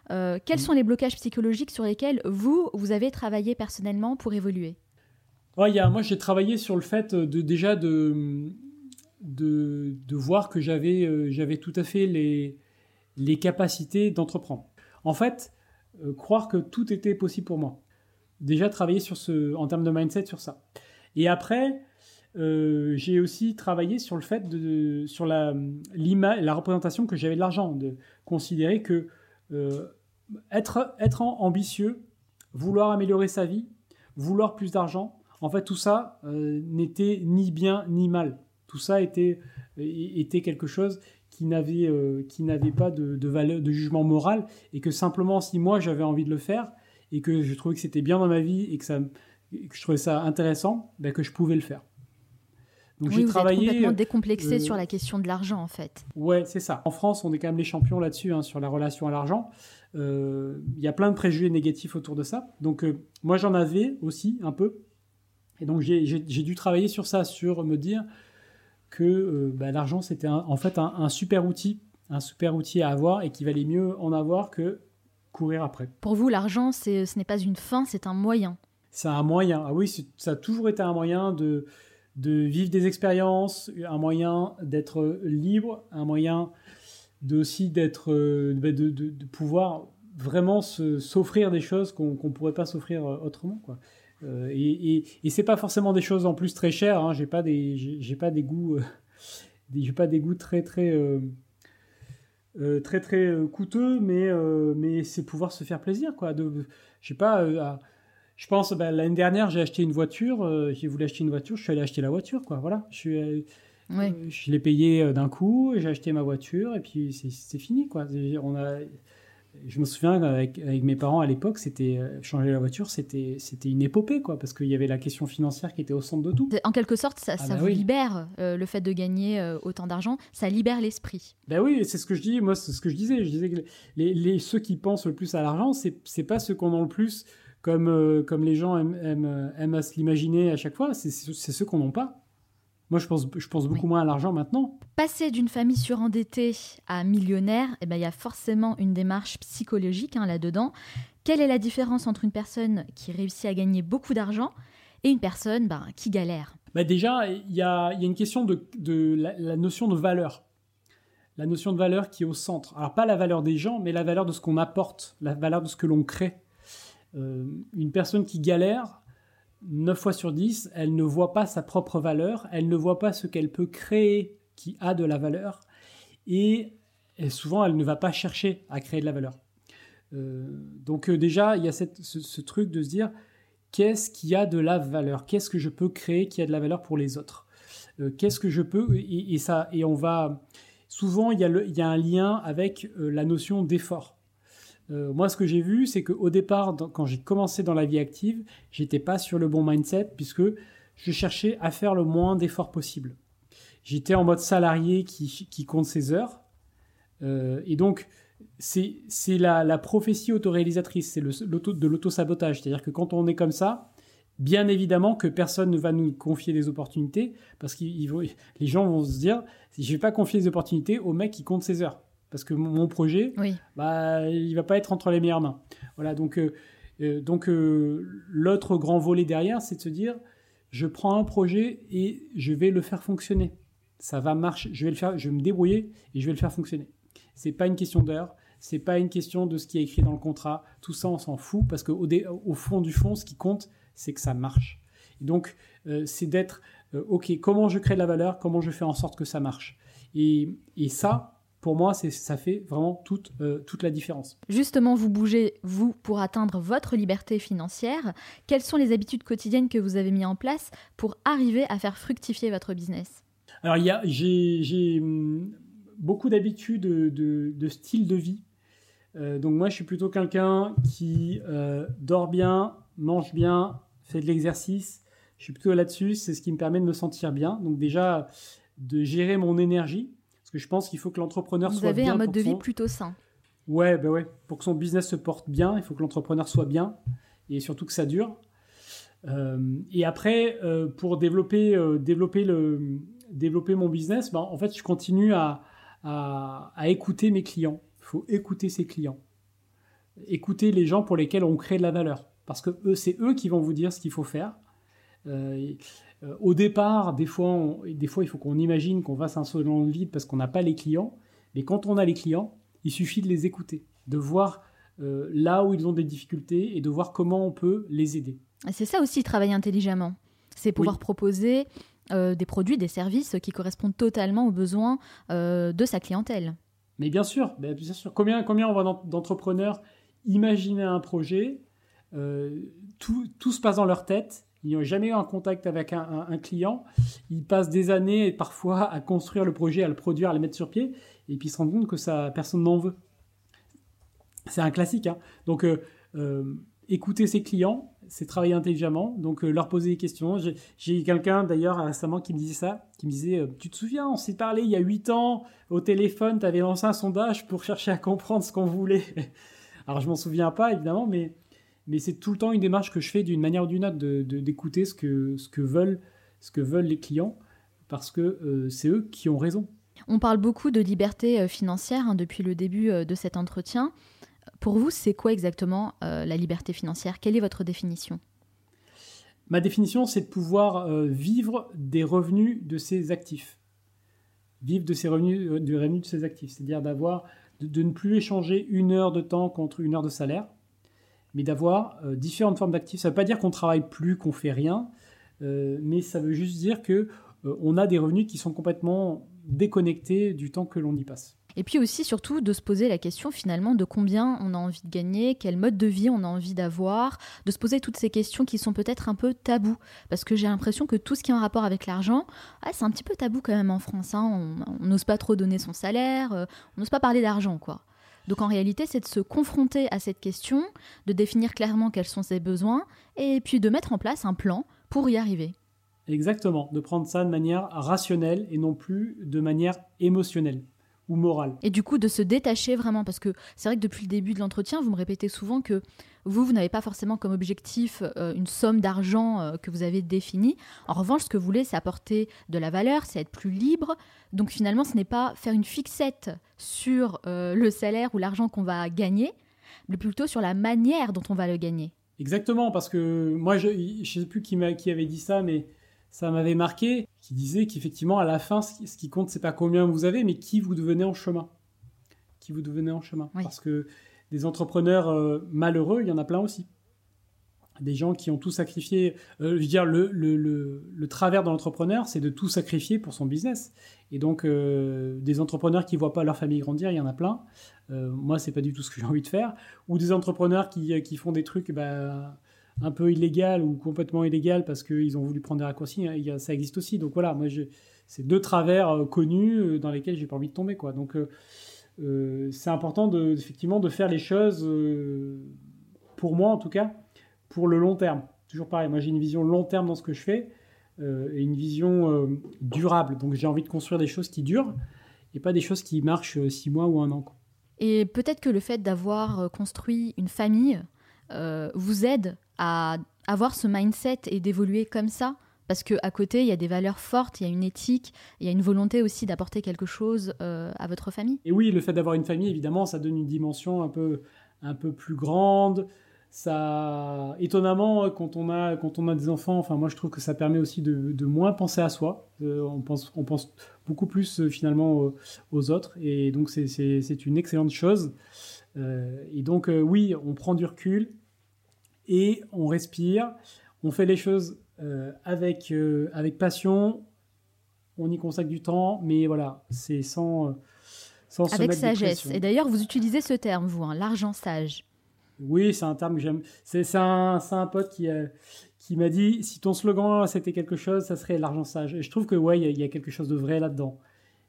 Quels mm. sont les blocages psychologiques sur lesquels vous, vous avez travaillé personnellement pour évoluer? Ouais, y a, Moi, j'ai travaillé sur le fait de, déjà de, de, de voir que j'avais j'avais tout à fait les, les capacités d'entreprendre. En fait, euh, croire que tout était possible pour moi. Déjà travailler sur ce, en termes de mindset sur ça. Et après, euh, j'ai aussi travaillé sur le fait de, sur la, la représentation que j'avais de l'argent, de considérer que euh, être, être ambitieux, vouloir améliorer sa vie, vouloir plus d'argent, en fait tout ça n'était ni bien ni mal. Tout ça était, était quelque chose qui n'avait euh, pas de, de, valeur de jugement moral et que simplement si moi j'avais envie de le faire et que je trouvais que c'était bien dans ma vie et que ça que je trouvais ça intéressant ben que je pouvais le faire. Donc oui, j'ai travaillé complètement décomplexé euh, sur la question de l'argent en fait. Ouais c'est ça. En France on est quand même les champions là-dessus hein, sur la relation à l'argent. euh, il y a plein de préjugés négatifs autour de ça donc moi j'en avais aussi un peu et donc j'ai dû travailler sur ça sur me dire que euh, bah, l'argent c'était en fait un, super outil, un super outil à avoir et qu'il valait mieux en avoir que courir après. Pour vous, l'argent, ce n'est pas une fin, c'est un moyen. C'est un moyen. Ah oui, ça a toujours été un moyen de, de vivre des expériences, un moyen d'être libre, un moyen aussi d'être, euh, bah, de, pouvoir vraiment s'offrir des choses qu'on ne pourrait pas s'offrir euh, autrement. Quoi. Euh, et, et, c'est pas forcément des choses en plus très chères. Hein. J'ai pas des j'ai pas des goûts euh, [LAUGHS] j'ai pas des goûts très très très très coûteux, mais mais c'est pouvoir se faire plaisir quoi. De je sais pas. je pense bah, l'année dernière j'ai acheté une voiture. j'ai voulu acheter une voiture. Je suis allé acheter la voiture quoi. Voilà. Je suis je l'ai payé d'un coup. J'ai acheté ma voiture et puis c'est fini quoi. On a je me souviens avec, avec mes parents à l'époque, c'était euh, changer la voiture, c'était c'était une épopée quoi, parce qu'il y avait la question financière qui était au centre de tout. En quelque sorte, ça, ah bah vous libère euh, le fait de gagner euh, autant d'argent, ça libère l'esprit. Ben oui, c'est ce que je dis. Moi, c'est ce que je disais. Je disais que les, les ceux qui pensent le plus à l'argent, c'est c'est pas ceux qu'on a le plus, comme comme les gens aiment, aiment, aiment à se l'imaginer à chaque fois. C'est ceux qu'on n'ont pas. Moi, je pense, je pense beaucoup moins à l'argent maintenant. Passer d'une famille surendettée à millionnaire, eh ben, il y a forcément une démarche psychologique hein, là-dedans. Quelle est la différence entre une personne qui réussit à gagner beaucoup d'argent et une personne ben, qui galère? Bah Déjà, il y a, y a, une question de, de la, notion de valeur. La notion de valeur qui est au centre. Alors, pas la valeur des gens, mais la valeur de ce qu'on apporte, la valeur de ce que l'on crée. Euh, une personne qui galère, 9 fois sur 10, elle ne voit pas sa propre valeur, elle ne voit pas ce qu'elle peut créer qui a de la valeur, et, souvent elle ne va pas chercher à créer de la valeur. Euh, donc euh, déjà, il y a ce, truc de se dire, qu'est-ce qui a de la valeur? Qu'est-ce que je peux créer qui a de la valeur pour les autres? Euh, Qu'est-ce que je peux et, ça et on va souvent il y a, il y a un lien avec la notion d'effort. Euh, moi, ce que j'ai vu, c'est qu'au départ, quand j'ai commencé dans la vie active, j'étais pas sur le bon mindset puisque je cherchais à faire le moins d'efforts possible. J'étais en mode salarié qui, qui compte ses heures. Euh, et donc, c'est la, la, prophétie autoréalisatrice, c'est de l'auto-sabotage. C'est-à-dire que quand on est comme ça, bien évidemment que personne ne va nous confier des opportunités parce que les gens vont se dire je vais pas confier des opportunités au mec qui compte ses heures parce que mon projet, oui. bah, il va pas être entre les meilleures mains. Voilà, donc, euh, euh, donc euh, l'autre grand volet derrière, c'est de se dire, je prends un projet et je vais le faire fonctionner. Ça va marcher, je vais le faire, je vais me débrouiller et je vais le faire fonctionner. C'est pas une question d'heure, c'est pas une question de ce qui est écrit dans le contrat. Tout ça, on s'en fout parce qu'au au fond du fond, ce qui compte, c'est que ça marche. Et donc, c'est d'être, ok, comment je crée de la valeur, comment je fais en sorte que ça marche. Et, et ça, pour moi, ça fait vraiment toute, toute la différence. Justement, vous bougez, vous, pour atteindre votre liberté financière. Quelles sont les habitudes quotidiennes que vous avez mis en place pour arriver à faire fructifier votre business? Alors, j'ai hum, beaucoup d'habitudes de, de, style de vie. donc moi, je suis plutôt quelqu'un qui dort bien, mange bien, fait de l'exercice. Je suis plutôt là-dessus. C'est ce qui me permet de me sentir bien. Donc déjà, de gérer mon énergie. Parce que je pense qu'il faut que l'entrepreneur soit bien. Vous avez un mode de vie plutôt sain. Ouais, bah ouais. Pour que son business se porte bien, il faut que l'entrepreneur soit bien. Et surtout que ça dure. Euh, et après, euh, pour développer, euh, développer, le, développer mon business, ben, en fait, je continue à, à, à écouter mes clients. Il faut écouter ses clients. Écouter les gens pour lesquels on crée de la valeur parce que eux, c'est eux qui vont vous dire ce qu'il faut faire. Euh, euh, au départ, des fois, des fois, il faut qu'on imagine qu'on un saut dans le vide parce qu'on n'a pas les clients. Mais quand on a les clients, il suffit de les écouter, de voir euh, là où ils ont des difficultés et de voir comment on peut les aider. C'est ça aussi, travailler intelligemment. C'est pouvoir proposer des produits, des services qui correspondent totalement aux besoins de sa clientèle. Mais bien sûr, bien sûr. Combien, combien on voit d'entrepreneurs imaginer un projet, euh, tout, tout, se passe dans leur tête. Ils n'ont jamais eu un contact avec un, client. Ils passent des années parfois à construire le projet, à le produire, à le mettre sur pied, et puis ils se rendent compte que ça, personne n'en veut. C'est un classique. Hein. Donc, euh, euh, écouter ses clients, c'est travailler intelligemment. Donc, leur poser des questions. J'ai quelqu'un d'ailleurs récemment qui me disait ça, qui me disait Tu te souviens, on s'est parlé il y a 8 ans au téléphone, tu avais lancé un sondage pour chercher à comprendre ce qu'on voulait. Alors, je m'en souviens pas évidemment, mais mais c'est tout le temps une démarche que je fais d'une manière ou d'une autre, d'écouter de, ce, que, ce, que veulent, ce que veulent les clients, parce que euh, c'est eux qui ont raison. On parle beaucoup de liberté euh, financière hein, depuis le début euh, de cet entretien. Pour vous, c'est quoi exactement la liberté financière? Quelle est votre définition? Ma définition, c'est de pouvoir vivre des revenus de ses actifs. Vivre de ses revenus, du revenu de ses actifs. C'est-à-dire d'avoir, de, ne plus échanger une heure de temps contre une heure de salaire mais d'avoir euh, différentes formes d'actifs. Ça ne veut pas dire qu'on travaille plus, qu'on fait rien, euh, mais ça veut juste dire que euh, on a des revenus qui sont complètement déconnectés du temps que l'on y passe. Et puis aussi, surtout, de se poser la question finalement de combien on a envie de gagner, quel mode de vie on a envie d'avoir, de se poser toutes ces questions qui sont peut-être un peu tabous. Parce que j'ai l'impression que tout ce qui est en rapport avec l'argent, ah, c'est un petit peu tabou quand même en France. Hein. On n'ose pas trop donner son salaire, on n'ose pas parler d'argent, quoi. Donc en réalité, c'est de se confronter à cette question, de définir clairement quels sont ses besoins, et puis de mettre en place un plan pour y arriver. Exactement, de prendre ça de manière rationnelle et non plus de manière émotionnelle ou morale. Et du coup, de se détacher vraiment, parce que c'est vrai que depuis le début de l'entretien, vous me répétez souvent que vous, vous n'avez pas forcément comme objectif euh, une somme d'argent euh, que vous avez définie. En revanche, ce que vous voulez, c'est apporter de la valeur, c'est être plus libre. Donc finalement, ce n'est pas faire une fixette sur euh, le salaire ou l'argent qu'on va gagner, mais plutôt sur la manière dont on va le gagner. Exactement, parce que moi, je ne sais plus qui, qui avait dit ça, mais ça m'avait marqué, qui disait qu'effectivement, à la fin, ce qui, compte, c'est pas combien vous avez, mais qui vous devenez en chemin. Qui vous devenez en chemin. Parce que des entrepreneurs euh, malheureux, il y en a plein aussi. Des gens qui ont tout sacrifié. Euh, je veux dire, le, le, le, travers de l'entrepreneur, c'est de tout sacrifier pour son business. Et donc, euh, des entrepreneurs qui voient pas leur famille grandir, il y en a plein. moi, c'est pas du tout ce que [LAUGHS] j'ai envie de faire. Ou des entrepreneurs qui, qui font des trucs, bah, un peu illégal ou complètement illégal parce qu'ils ont voulu prendre des raccourcis, hein, ça existe aussi. Donc voilà, moi, c'est deux travers connus dans lesquels j'ai pas envie de tomber. Quoi. Donc euh, c'est important de, effectivement de faire les choses, pour moi en tout cas, pour le long terme. Toujours pareil, moi j'ai une vision long terme dans ce que je fais et une vision durable. Donc j'ai envie de construire des choses qui durent et pas des choses qui marchent six mois ou un an. Et peut-être que le fait d'avoir construit une famille vous aide à avoir ce mindset et d'évoluer comme ça parce qu'à côté, il y a des valeurs fortes, il y a une éthique, il y a une volonté aussi d'apporter quelque chose euh, à votre famille. Et oui, le fait d'avoir une famille, évidemment, ça donne une dimension un peu, un peu plus grande. Ça, étonnamment, quand on a, quand on a des enfants, enfin moi je trouve que ça permet aussi de, moins penser à soi. Euh, on pense, on pense beaucoup plus euh, finalement aux, autres, et donc c'est une excellente chose. et donc oui, on prend du recul et on respire, on fait les choses avec, euh, avec passion, on y consacre du temps, mais voilà, c'est sans, sans Avec se sagesse. Et d'ailleurs, vous utilisez ce terme, vous, hein, l'argent sage. Oui, c'est un terme que j'aime. C'est un, un pote qui, euh, qui m'a dit si ton slogan c'était quelque chose, ça serait l'argent sage. Et je trouve que ouais, il y a- il y, a quelque chose de vrai là-dedans.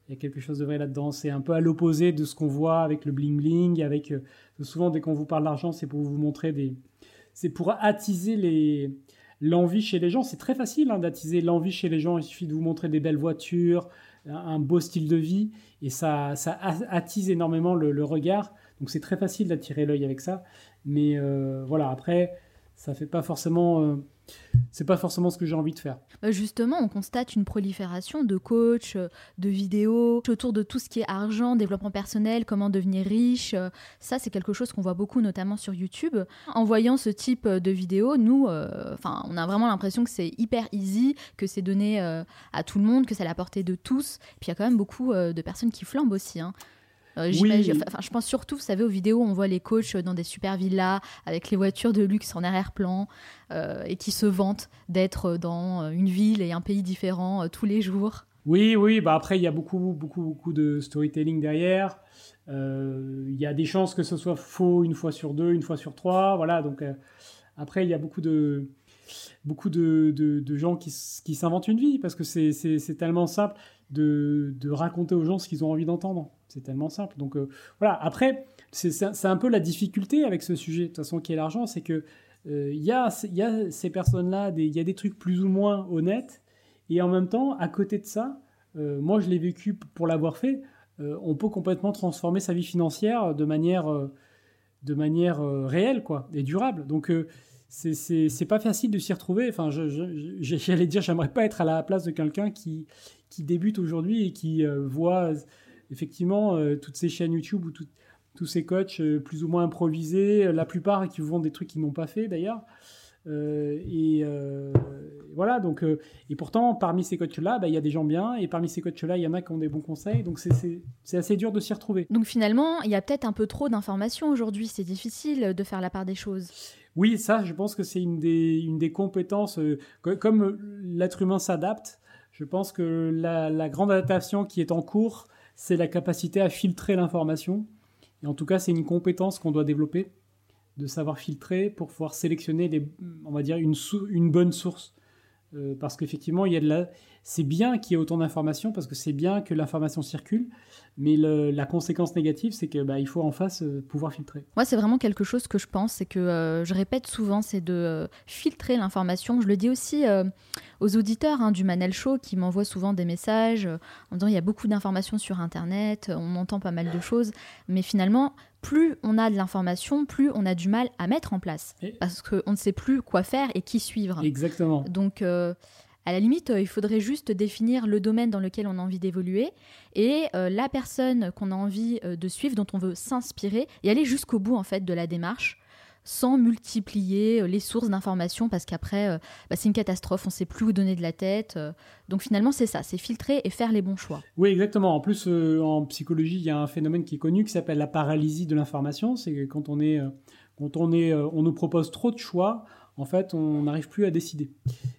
Il y a quelque chose de vrai là-dedans. C'est un peu à l'opposé de ce qu'on voit avec le bling bling. Avec euh, souvent dès qu'on vous parle d'argent, c'est pour vous montrer des, c'est pour attiser les l'envie chez les gens. C'est très facile hein, d'attiser l'envie chez les gens. Il suffit de vous montrer des belles voitures, un, beau style de vie, et ça, ça attise énormément le, regard. Donc c'est très facile d'attirer l'œil avec ça. Mais euh, voilà, après, ça fait pas forcément, euh, c'est pas forcément ce que j'ai envie de faire. Bah, Justement, on constate une prolifération de coachs, euh, de vidéos autour de tout ce qui est argent, développement personnel, comment devenir riche. Euh, Ça, c'est quelque chose qu'on voit beaucoup, notamment sur YouTube. En voyant ce type euh, de vidéos, nous, enfin, on a vraiment l'impression que c'est hyper easy, que c'est donné à tout le monde, que c'est à la portée de tous. Puis il y a quand même beaucoup de personnes qui flambent aussi. hein. Euh, j'imagine- Oui. enfin, je pense surtout, vous savez, aux vidéos, on voit les coachs dans des super villas avec les voitures de luxe en arrière-plan euh, et qui se vantent d'être dans euh, une ville et un pays différent euh, tous les jours. Oui, oui, bah après, il y a beaucoup, beaucoup, beaucoup de storytelling derrière. Il y a des chances que ce soit faux une fois sur deux, une fois sur trois. Voilà, donc après, il y a beaucoup de, beaucoup de, de, de gens qui, qui s'inventent une vie parce que c'est- tellement simple de, de raconter aux gens ce qu'ils ont envie d'entendre. Tellement simple. Donc euh, voilà, après, c'est un peu la difficulté avec ce sujet, de toute façon, qui est l'argent, c'est que euh, il y, a, y a ces personnes-là, il y a des trucs plus ou moins honnêtes, et en même temps, à côté de ça, euh, moi je l'ai vécu pour l'avoir fait, euh, on peut complètement transformer sa vie financière de manière, euh, de manière euh, réelle quoi, et durable. Donc euh, c'est- pas facile de s'y retrouver. Enfin, [LAUGHS] j'allais dire, j'aimerais pas être à la place de quelqu'un qui, qui débute aujourd'hui et qui euh, voit euh, effectivement euh, toutes ces chaînes YouTube ou tout- tous ces coachs euh, plus ou moins improvisés, euh, la plupart qui vous vendent des trucs qu'ils n'ont pas fait d'ailleurs. Et voilà, donc, et pourtant, parmi ces coachs-là, bah, il y a des gens bien, et parmi ces coachs-là, il y en a qui ont des bons conseils, donc c'est- assez dur de s'y retrouver. Donc finalement, il y a peut-être un peu trop d'informations aujourd'hui. C'est difficile de faire la part des choses. Oui, ça, je pense que c'est une des, une des compétences. co- comme l'être humain s'adapte, je pense que la, la grande adaptation qui est en cours, c'est la capacité à filtrer l'information. Et en tout cas, c'est une compétence qu'on doit développer, de savoir filtrer pour pouvoir sélectionner, les, on va dire, une, sou- une bonne source. Euh, parce qu'effectivement, il y a de la... c'est bien qu'il y ait autant d'informations, parce que c'est bien que l'information circule, mais le- la conséquence négative, c'est que bah, il faut en face euh, pouvoir filtrer. Moi, c'est vraiment quelque chose que je pense, c'est que euh, je répète souvent, c'est de euh, filtrer l'information. Je le dis aussi aux auditeurs hein, du Manel Show qui m'envoient souvent des messages en disant il y a beaucoup d'informations sur Internet, on entend pas mal de choses, mais finalement, plus on a de l'information, plus on a du mal à mettre en place, Et- parce qu'on ne sait plus quoi faire et qui suivre. Exactement. Donc, à la limite, euh, il faudrait juste définir le domaine dans lequel on a envie d'évoluer et euh, la personne qu'on a envie euh, de suivre, dont on veut s'inspirer, et aller jusqu'au bout en fait de la démarche, sans multiplier les sources d'informations, parce qu'après, bah, c'est une catastrophe, on ne sait plus où donner de la tête. donc finalement, c'est ça, c'est filtrer et faire les bons choix. Oui, exactement. En plus, en psychologie, il y a un phénomène qui est connu qui s'appelle la paralysie de l'information. C'est quand on est, quand on est, on nous propose trop de choix, en fait, on n'arrive plus à décider.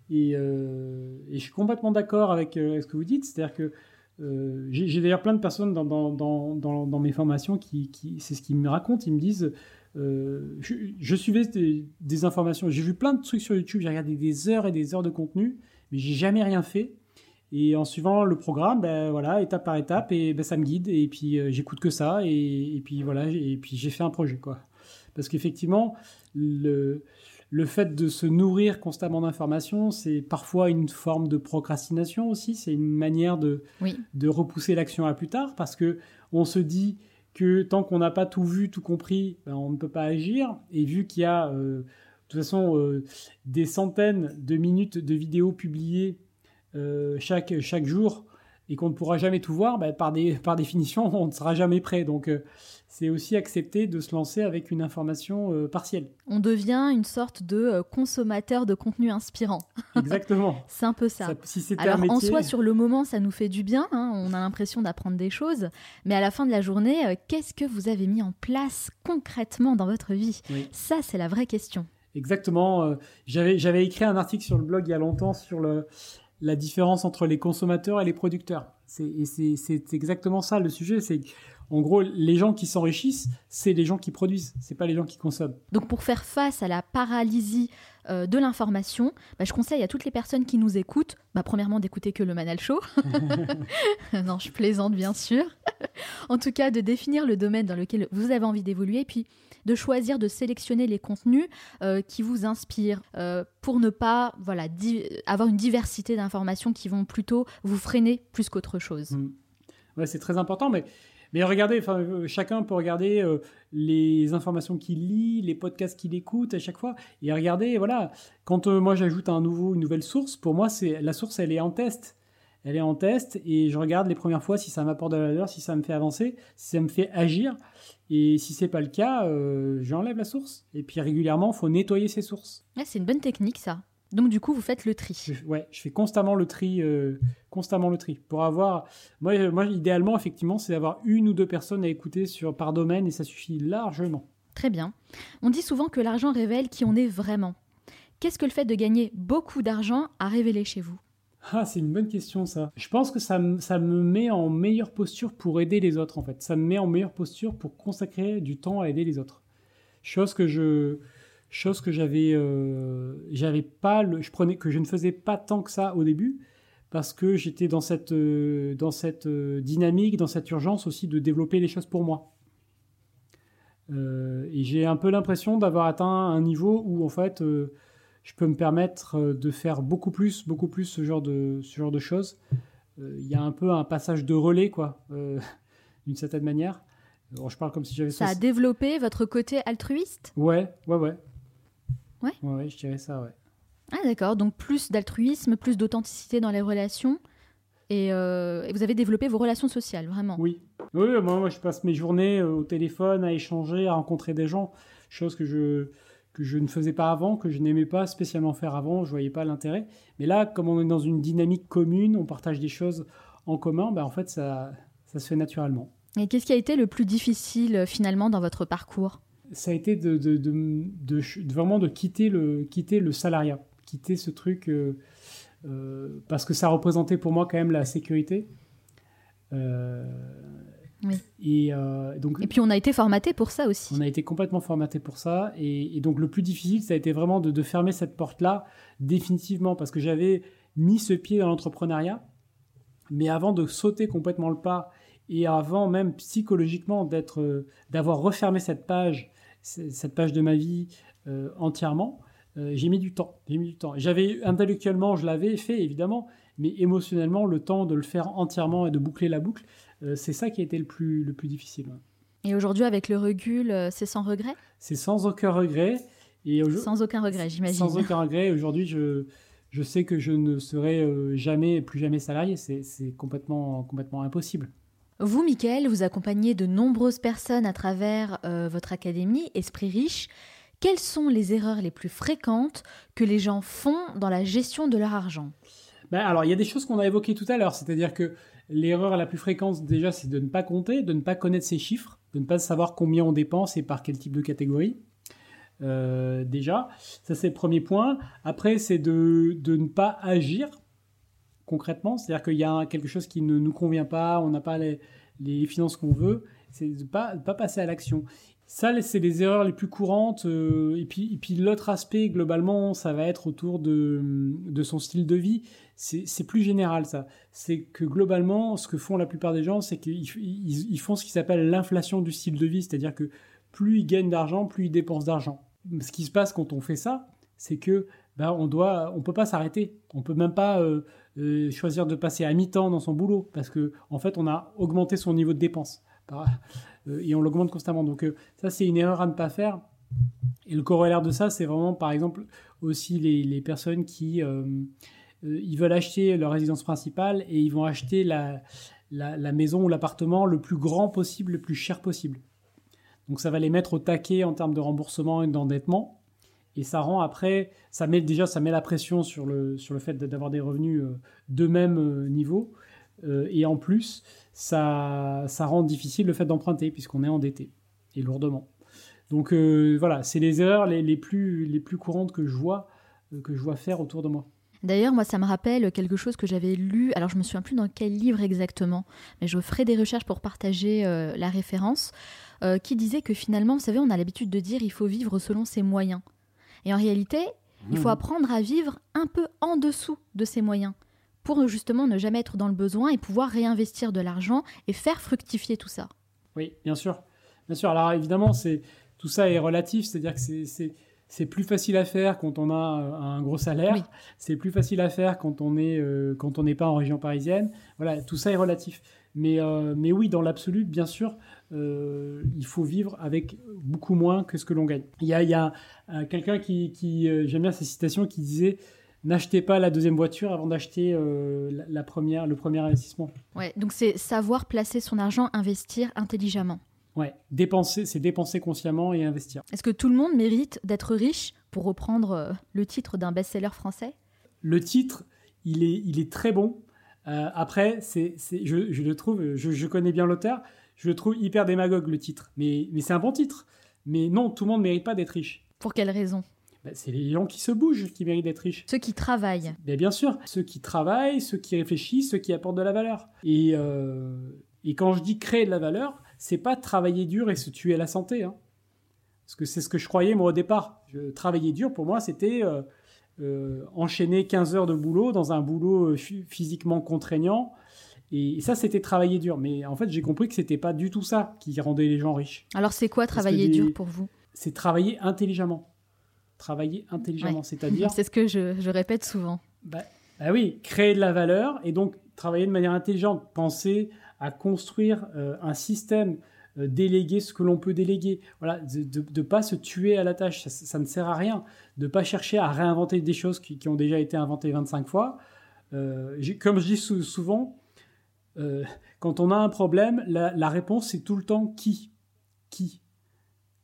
Et, euh, je suis complètement d'accord avec euh, ce que vous dites. C'est-à-dire que euh, j'ai d'ailleurs plein de personnes dans, mes formations qui, c'est ce qu'ils me racontent. Ils me disent, je, suivais des, informations. J'ai vu plein de trucs sur YouTube. J'ai regardé des heures et des heures de contenu, mais j'ai jamais rien fait. Et en suivant le programme, ben voilà, étape par étape, et ben ça me guide. Et puis j'écoute que ça, et, et puis voilà, et puis j'ai fait un projet quoi. Parce qu'effectivement, le, le fait de se nourrir constamment d'informations, c'est parfois une forme de procrastination aussi. C'est une manière de, Oui. de repousser l'action à plus tard, parce que on se dit que tant qu'on n'a pas tout vu, tout compris, ben, on ne peut pas agir. Et vu qu'il y a euh, de toute façon euh, des centaines de minutes de vidéos publiées euh, chaque, chaque jour et qu'on ne pourra jamais tout voir, bah, par, des, par définition, [LAUGHS] on ne sera jamais prêt. Donc, euh, c'est aussi accepter de se lancer avec une information euh, partielle. On devient une sorte de euh, consommateur de contenu inspirant. [LAUGHS] Exactement. C'est un peu ça. Ça- si Alors un métier, en soi, sur le moment, ça nous fait du bien, hein, on a l'impression d'apprendre des choses, mais à la fin de la journée, qu'est-ce que vous avez mis en place concrètement dans votre vie? Oui. Ça, c'est la vraie question. Exactement. j'avais écrit un article sur le blog il y a longtemps sur le, la différence entre les consommateurs et les producteurs. C'est- exactement ça le sujet. C'est En gros, les gens qui s'enrichissent, c'est les gens qui produisent, c'est pas les gens qui consomment. Donc pour faire face à la paralysie euh, de l'information, bah, je conseille à toutes les personnes qui nous écoutent, bah, premièrement d'écouter que le Manal Show. [LAUGHS] [LAUGHS] non, je plaisante bien sûr. en tout cas, de définir le domaine dans lequel vous avez envie d'évoluer, puis de choisir de sélectionner les contenus euh, qui vous inspirent euh, pour ne pas voilà, avoir une diversité d'informations qui vont plutôt vous freiner plus qu'autre chose. Mmh. Ouais, c'est très important, mais mais regardez, euh, chacun peut regarder euh, les informations qu'il lit, les podcasts qu'il écoute à chaque fois, et regardez, voilà, quand euh, moi j'ajoute un nouveau, une nouvelle source, pour moi c'est la source, elle est en test, elle est en test, et je regarde les premières fois si ça m'apporte de la valeur, si ça me fait avancer, si ça me fait agir, et si c'est pas le cas, j'enlève la source. Et puis régulièrement, il faut nettoyer ces sources. c'est une bonne technique ça. Donc du coup, vous faites le tri. Je, ouais, je fais constamment le tri, euh, constamment le tri pour avoir. Moi, moi, idéalement, effectivement, c'est d'avoir une ou deux personnes à écouter sur par domaine et ça suffit largement. Très bien. On dit souvent que l'argent révèle qui on est vraiment. Qu'est-ce que le fait de gagner beaucoup d'argent a révélé chez vous? Ah, c'est une bonne question ça. Je pense que ça, ça me met en meilleure posture pour aider les autres en fait. Ça me met en meilleure posture pour consacrer du temps à aider les autres. Chose que je, chose que j'avais euh, j'avais pas le, je prenais que je ne faisais pas tant que ça au début parce que j'étais dans cette euh, dans cette euh, dynamique dans cette urgence aussi de développer les choses pour moi. Et j'ai un peu l'impression d'avoir atteint un niveau où en fait je peux me permettre de faire beaucoup plus beaucoup plus ce genre de ce genre de choses. Il y a un peu un passage de relais quoi [LAUGHS] d'une certaine manière. Je parle comme si j'avais ça a développé votre côté altruiste? Ouais ouais ouais Ouais. Ouais, je dirais ça, ouais. Ah d'accord, donc plus d'altruisme, plus d'authenticité dans les relations. Euh, et, vous avez développé vos relations sociales, vraiment. Oui. Oui, moi, moi je passe mes journées euh, au téléphone à échanger, à rencontrer des gens, chose que je, que je ne faisais pas avant, que je n'aimais pas spécialement faire avant, je voyais pas l'intérêt. Mais là, comme on est dans une dynamique commune, on partage des choses en commun, ben, en fait, ça, ça se fait naturellement. Et qu'est-ce qui a été le plus difficile euh, finalement dans votre parcours? Ça a été de, de, de, vraiment de quitter le, quitter le salariat, quitter ce truc, euh, euh, parce que ça représentait pour moi quand même la sécurité. Euh, oui. Et, donc, et puis on a été formaté pour ça aussi. On a été complètement formaté pour ça. Et, donc le plus difficile, ça a été vraiment de, fermer cette porte-là définitivement, parce que j'avais mis ce pied dans l'entrepreneuriat. Mais avant de sauter complètement le pas et avant même psychologiquement d'être, d'avoir refermé cette page cette page de ma vie euh, entièrement, euh, j'ai mis du temps. J'ai mis du temps. J'avais intellectuellement, je l'avais fait évidemment, mais émotionnellement, le temps de le faire entièrement et de boucler la boucle, euh, c'est ça qui a été le plus, le plus difficile. Et aujourd'hui, avec le recul, c'est sans regret? C'est sans aucun regret. Et sans aucun regret, j'imagine. Sans aucun regret. Aujourd'hui, je, je sais que je ne serai jamais, plus jamais salarié. C'est complètement, complètement impossible. Vous, Michael, vous accompagnez de nombreuses personnes à travers euh, votre académie Esprit Riche. Quelles sont les erreurs les plus fréquentes que les gens font dans la gestion de leur argent? Ben Alors, il y a des choses qu'on a évoquées tout à l'heure, c'est-à-dire que l'erreur la plus fréquente, déjà, c'est de ne pas compter, de ne pas connaître ses chiffres, de ne pas savoir combien on dépense et par quel type de catégorie. Euh, déjà, ça c'est le premier point. Après, c'est de, de ne pas agir concrètement. C'est-à-dire qu'il y a quelque chose qui ne nous convient pas, on n'a pas les, finances qu'on veut, c'est de ne pas, pas passer à l'action. Ça, c'est les erreurs les plus courantes. Euh, et puis, et puis l'autre aspect, globalement, ça va être autour de, de son style de vie. C'est plus général, ça. C'est que globalement, ce que font la plupart des gens, c'est qu'ils ils, font ce qui s'appelle l'inflation du style de vie. C'est-à-dire que plus ils gagnent d'argent, plus ils dépensent d'argent. Ce qui se passe quand on fait ça, c'est que ben, on doit, on peut pas s'arrêter. On peut même pas euh, euh, choisir de passer à mi-temps dans son boulot parce que en fait, on a augmenté son niveau de dépense euh, et on l'augmente constamment. Donc ça, c'est une erreur à ne pas faire. Et le corollaire de ça, c'est vraiment, par exemple, aussi les, personnes qui ils veulent acheter leur résidence principale et ils vont acheter la, la maison ou l'appartement le plus grand possible, le plus cher possible. Donc ça va les mettre au taquet en termes de remboursement et d'endettement et ça rend après, ça met déjà ça met la pression sur le, sur le fait d'avoir des revenus euh, de même euh, niveau. Euh, et en plus, ça, ça rend difficile le fait d'emprunter puisqu'on est endetté et lourdement. Donc voilà, c'est les erreurs les, les, plus, les plus courantes que je vois que je vois faire autour de moi. D'ailleurs, moi, ça me rappelle quelque chose que j'avais lu. Alors, je me souviens plus dans quel livre exactement, mais je ferai des recherches pour partager la référence, qui disait que finalement, vous savez, on a l'habitude de dire il faut vivre selon ses moyens. Et en réalité, il faut Mhm. apprendre à vivre un peu en dessous de ses moyens pour justement ne jamais être dans le besoin et pouvoir réinvestir de l'argent et faire fructifier tout ça. Oui, bien sûr. Bien sûr. Alors évidemment, c'est tout ça est relatif, c'est-à-dire que c'est- c'est plus facile à faire quand on a euh, un gros salaire. Oui. C'est plus facile à faire quand on est euh, quand on n'est pas en région parisienne. Voilà, tout ça est relatif. Mais euh, mais oui, dans l'absolu, bien sûr, euh, il faut vivre avec beaucoup moins que ce que l'on gagne. Il y a il y a euh, quelqu'un qui qui euh, j'aime bien sa citation qui disait N'achetez pas la deuxième voiture avant d'acheter la, la première, le premier investissement. Ouais, donc c'est savoir placer son argent, investir intelligemment. Ouais, dépenser, c'est dépenser consciemment et investir. Est-ce que tout le monde mérite d'être riche, pour reprendre le titre d'un best-seller français? Le titre, il est, il est très bon. Après, c'est, c'est, je, je le trouve, je, je connais bien l'auteur, je le trouve hyper démagogue le titre. Mais, mais c'est un bon titre. Mais non, tout le monde ne mérite pas d'être riche. Pour quelle raison? Ben, c'est les gens qui se bougent qui méritent d'être riches. Ceux qui travaillent. Ben, bien sûr, ceux qui travaillent, ceux qui réfléchissent, ceux qui apportent de la valeur. Et, euh, et quand je dis créer de la valeur, c'est pas travailler dur et se tuer à la santé. hein. Parce que c'est ce que je croyais moi au départ. Je, travailler dur, pour moi, c'était euh, euh, enchaîner 15 heures de boulot dans un boulot phy- physiquement contraignant. Et, ça, c'était travailler dur. Mais en fait, j'ai compris que c'était pas du tout ça qui rendait les gens riches. Alors c'est quoi travailler des- dur pour vous? C'est travailler intelligemment. Travailler intelligemment, c'est-à-dire [LAUGHS] C'est ce que je, je répète souvent. bah, bah oui, créer de la valeur et donc travailler de manière intelligente, penser à construire euh, un système, euh, déléguer ce que l'on peut déléguer. Voilà, de ne pas se tuer à la tâche, ça, ça ne sert à rien. De ne pas chercher à réinventer des choses qui, qui ont déjà été inventées 25 fois. Euh, comme je dis sou- souvent, euh, quand on a un problème, la, la réponse c'est tout le temps qui. Qui.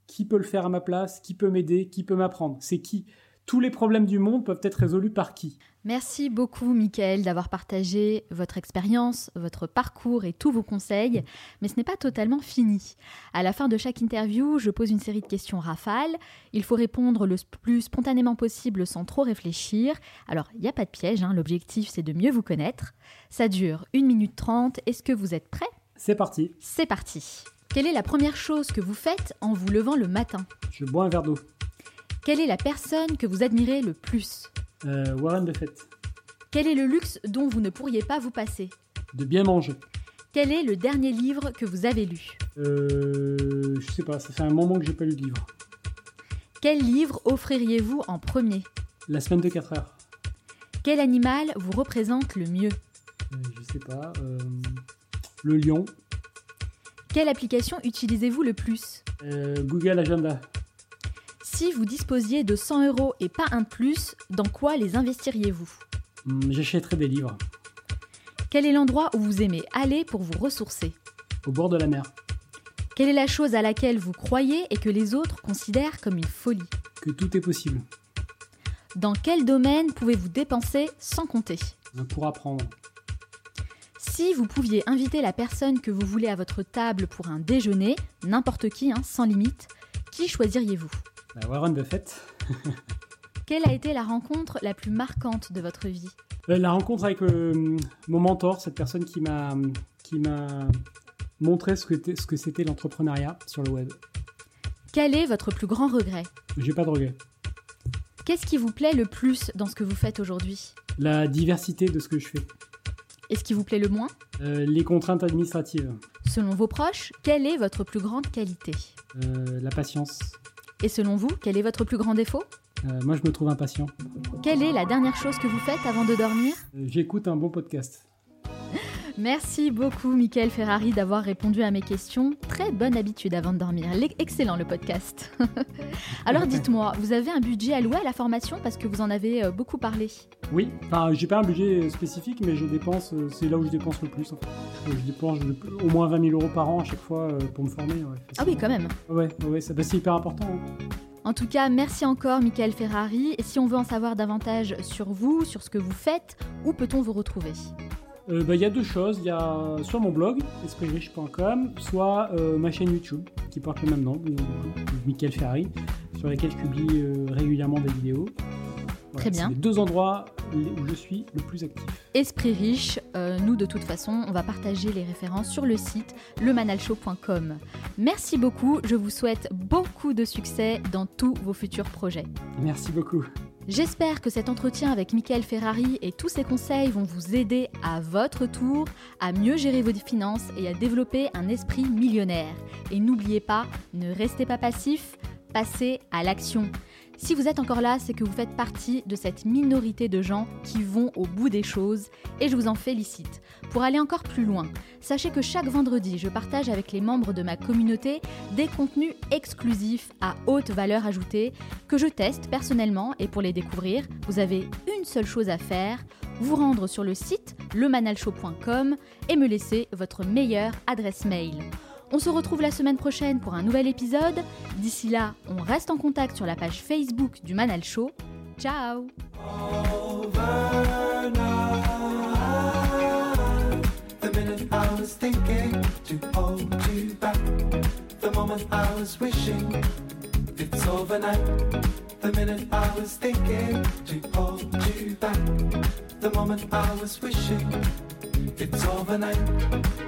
Qui peut le faire à ma place? Qui peut m'aider? Qui peut m'apprendre? C'est qui? Tous les problèmes du monde peuvent être résolus par qui? Merci beaucoup, Michael, d'avoir partagé votre expérience, votre parcours et tous vos conseils. Mais ce n'est pas totalement fini. À la fin de chaque interview, je pose une série de questions rafales. Il faut répondre le plus spontanément possible sans trop réfléchir. Alors, il n'y a pas de piège, hein, l'objectif c'est de mieux vous connaître. Ça dure 1 minute 30. Est-ce que vous êtes prêts? C'est parti, C'est parti. Quelle est la première chose que vous faites en vous levant le matin? Je bois un verre d'eau. Quelle est la personne que vous admirez le plus Euh, Warren Buffett, Quel est le luxe dont vous ne pourriez pas vous passer de bien manger. Quel est le dernier livre que vous avez lu Euh, je sais pas, ça fait un moment que j'ai pas lu de livre. Quel livre offririez-vous en premier La semaine de 4 heures. Quel animal vous représente le mieux Euh, je sais pas. euh, le lion. Quelle application utilisez-vous le plus Euh, Google Agenda. Si vous disposiez de 100 euros et pas un de plus, dans quoi les investiriez-vous Hum, J'achèterai des livres. Quel est l'endroit où vous aimez aller pour vous ressourcer Au bord de la mer. Quelle est la chose à laquelle vous croyez et que les autres considèrent comme une folie Que tout est possible. Dans quel domaine pouvez-vous dépenser sans compter Pour apprendre. Si vous pouviez inviter la personne que vous voulez à votre table pour un déjeuner, n'importe qui, hein, sans limite, qui choisiriez-vous Bah, Warren Buffett. Quelle a été la rencontre la plus marquante de votre vie? Euh, la rencontre avec euh, mon mentor, cette personne qui m'a qui m'a montré ce que, c'était l'entrepreneuriat sur le web. Quel est votre plus grand regret? J'ai pas de regrets. Qu'est-ce qui vous plaît le plus dans ce que vous faites aujourd'hui? La diversité de ce que je fais. Et ce qui vous plaît le moins? Euh, les contraintes administratives. Selon vos proches, quelle est votre plus grande qualité? Euh, la patience. Et selon vous, quel est votre plus grand défaut Euh, moi, je me trouve impatient. Quelle est la dernière chose que vous faites avant de dormir? Euh, J'écoute un bon podcast. Merci beaucoup, Michael Ferrari, d'avoir répondu à mes questions. Très bonne habitude avant de dormir. L'e- Excellent le podcast. [LAUGHS] Alors dites-moi, vous avez un budget alloué à la formation parce que vous en avez euh, beaucoup parlé? Oui, enfin, j'ai pas un budget spécifique, mais je dépense, euh, c'est là où je dépense le plus. Je, je dépense je- au moins 20 000 euros par an à chaque fois euh, pour me former. Ouais, Ah oui, quand même. Ouais, bah, c'est hyper important. hein. En tout cas, merci encore, Michael Ferrari. Et si on veut en savoir davantage sur vous, sur ce que vous faites, où peut-on vous retrouver? Euh, bah, Il y a deux choses. Il y a soit mon blog, espritriche.com, soit euh, ma chaîne YouTube, qui porte le même nom, euh, Michael Ferrari, sur laquelle je publie euh, régulièrement des vidéos. Très bien. C'est les deux endroits où je suis le plus actif. Esprit riche, euh, nous de toute façon, on va partager les références sur le site lemanalshow.com. Merci beaucoup, je vous souhaite beaucoup de succès dans tous vos futurs projets. Merci beaucoup. J'espère que cet entretien avec Michael Ferrari et tous ses conseils vont vous aider à votre tour à mieux gérer vos finances et à développer un esprit millionnaire. Et n'oubliez pas, ne restez pas passif, passez à l'action. Si vous êtes encore là, c'est que vous faites partie de cette minorité de gens qui vont au bout des choses et je vous en félicite. Pour aller encore plus loin, sachez que chaque vendredi, je partage avec les membres de ma communauté des contenus exclusifs à haute valeur ajoutée que je teste personnellement et pour les découvrir, vous avez une seule chose à faire, vous rendre sur le site lemanalshow.com et me laisser votre meilleure adresse mail. On se retrouve la semaine prochaine pour un nouvel épisode. D'ici là, on reste en contact sur la page Facebook du Manal Show. Ciao.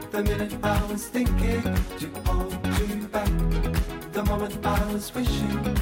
The minute I was thinking to hold you back. The moment I was wishing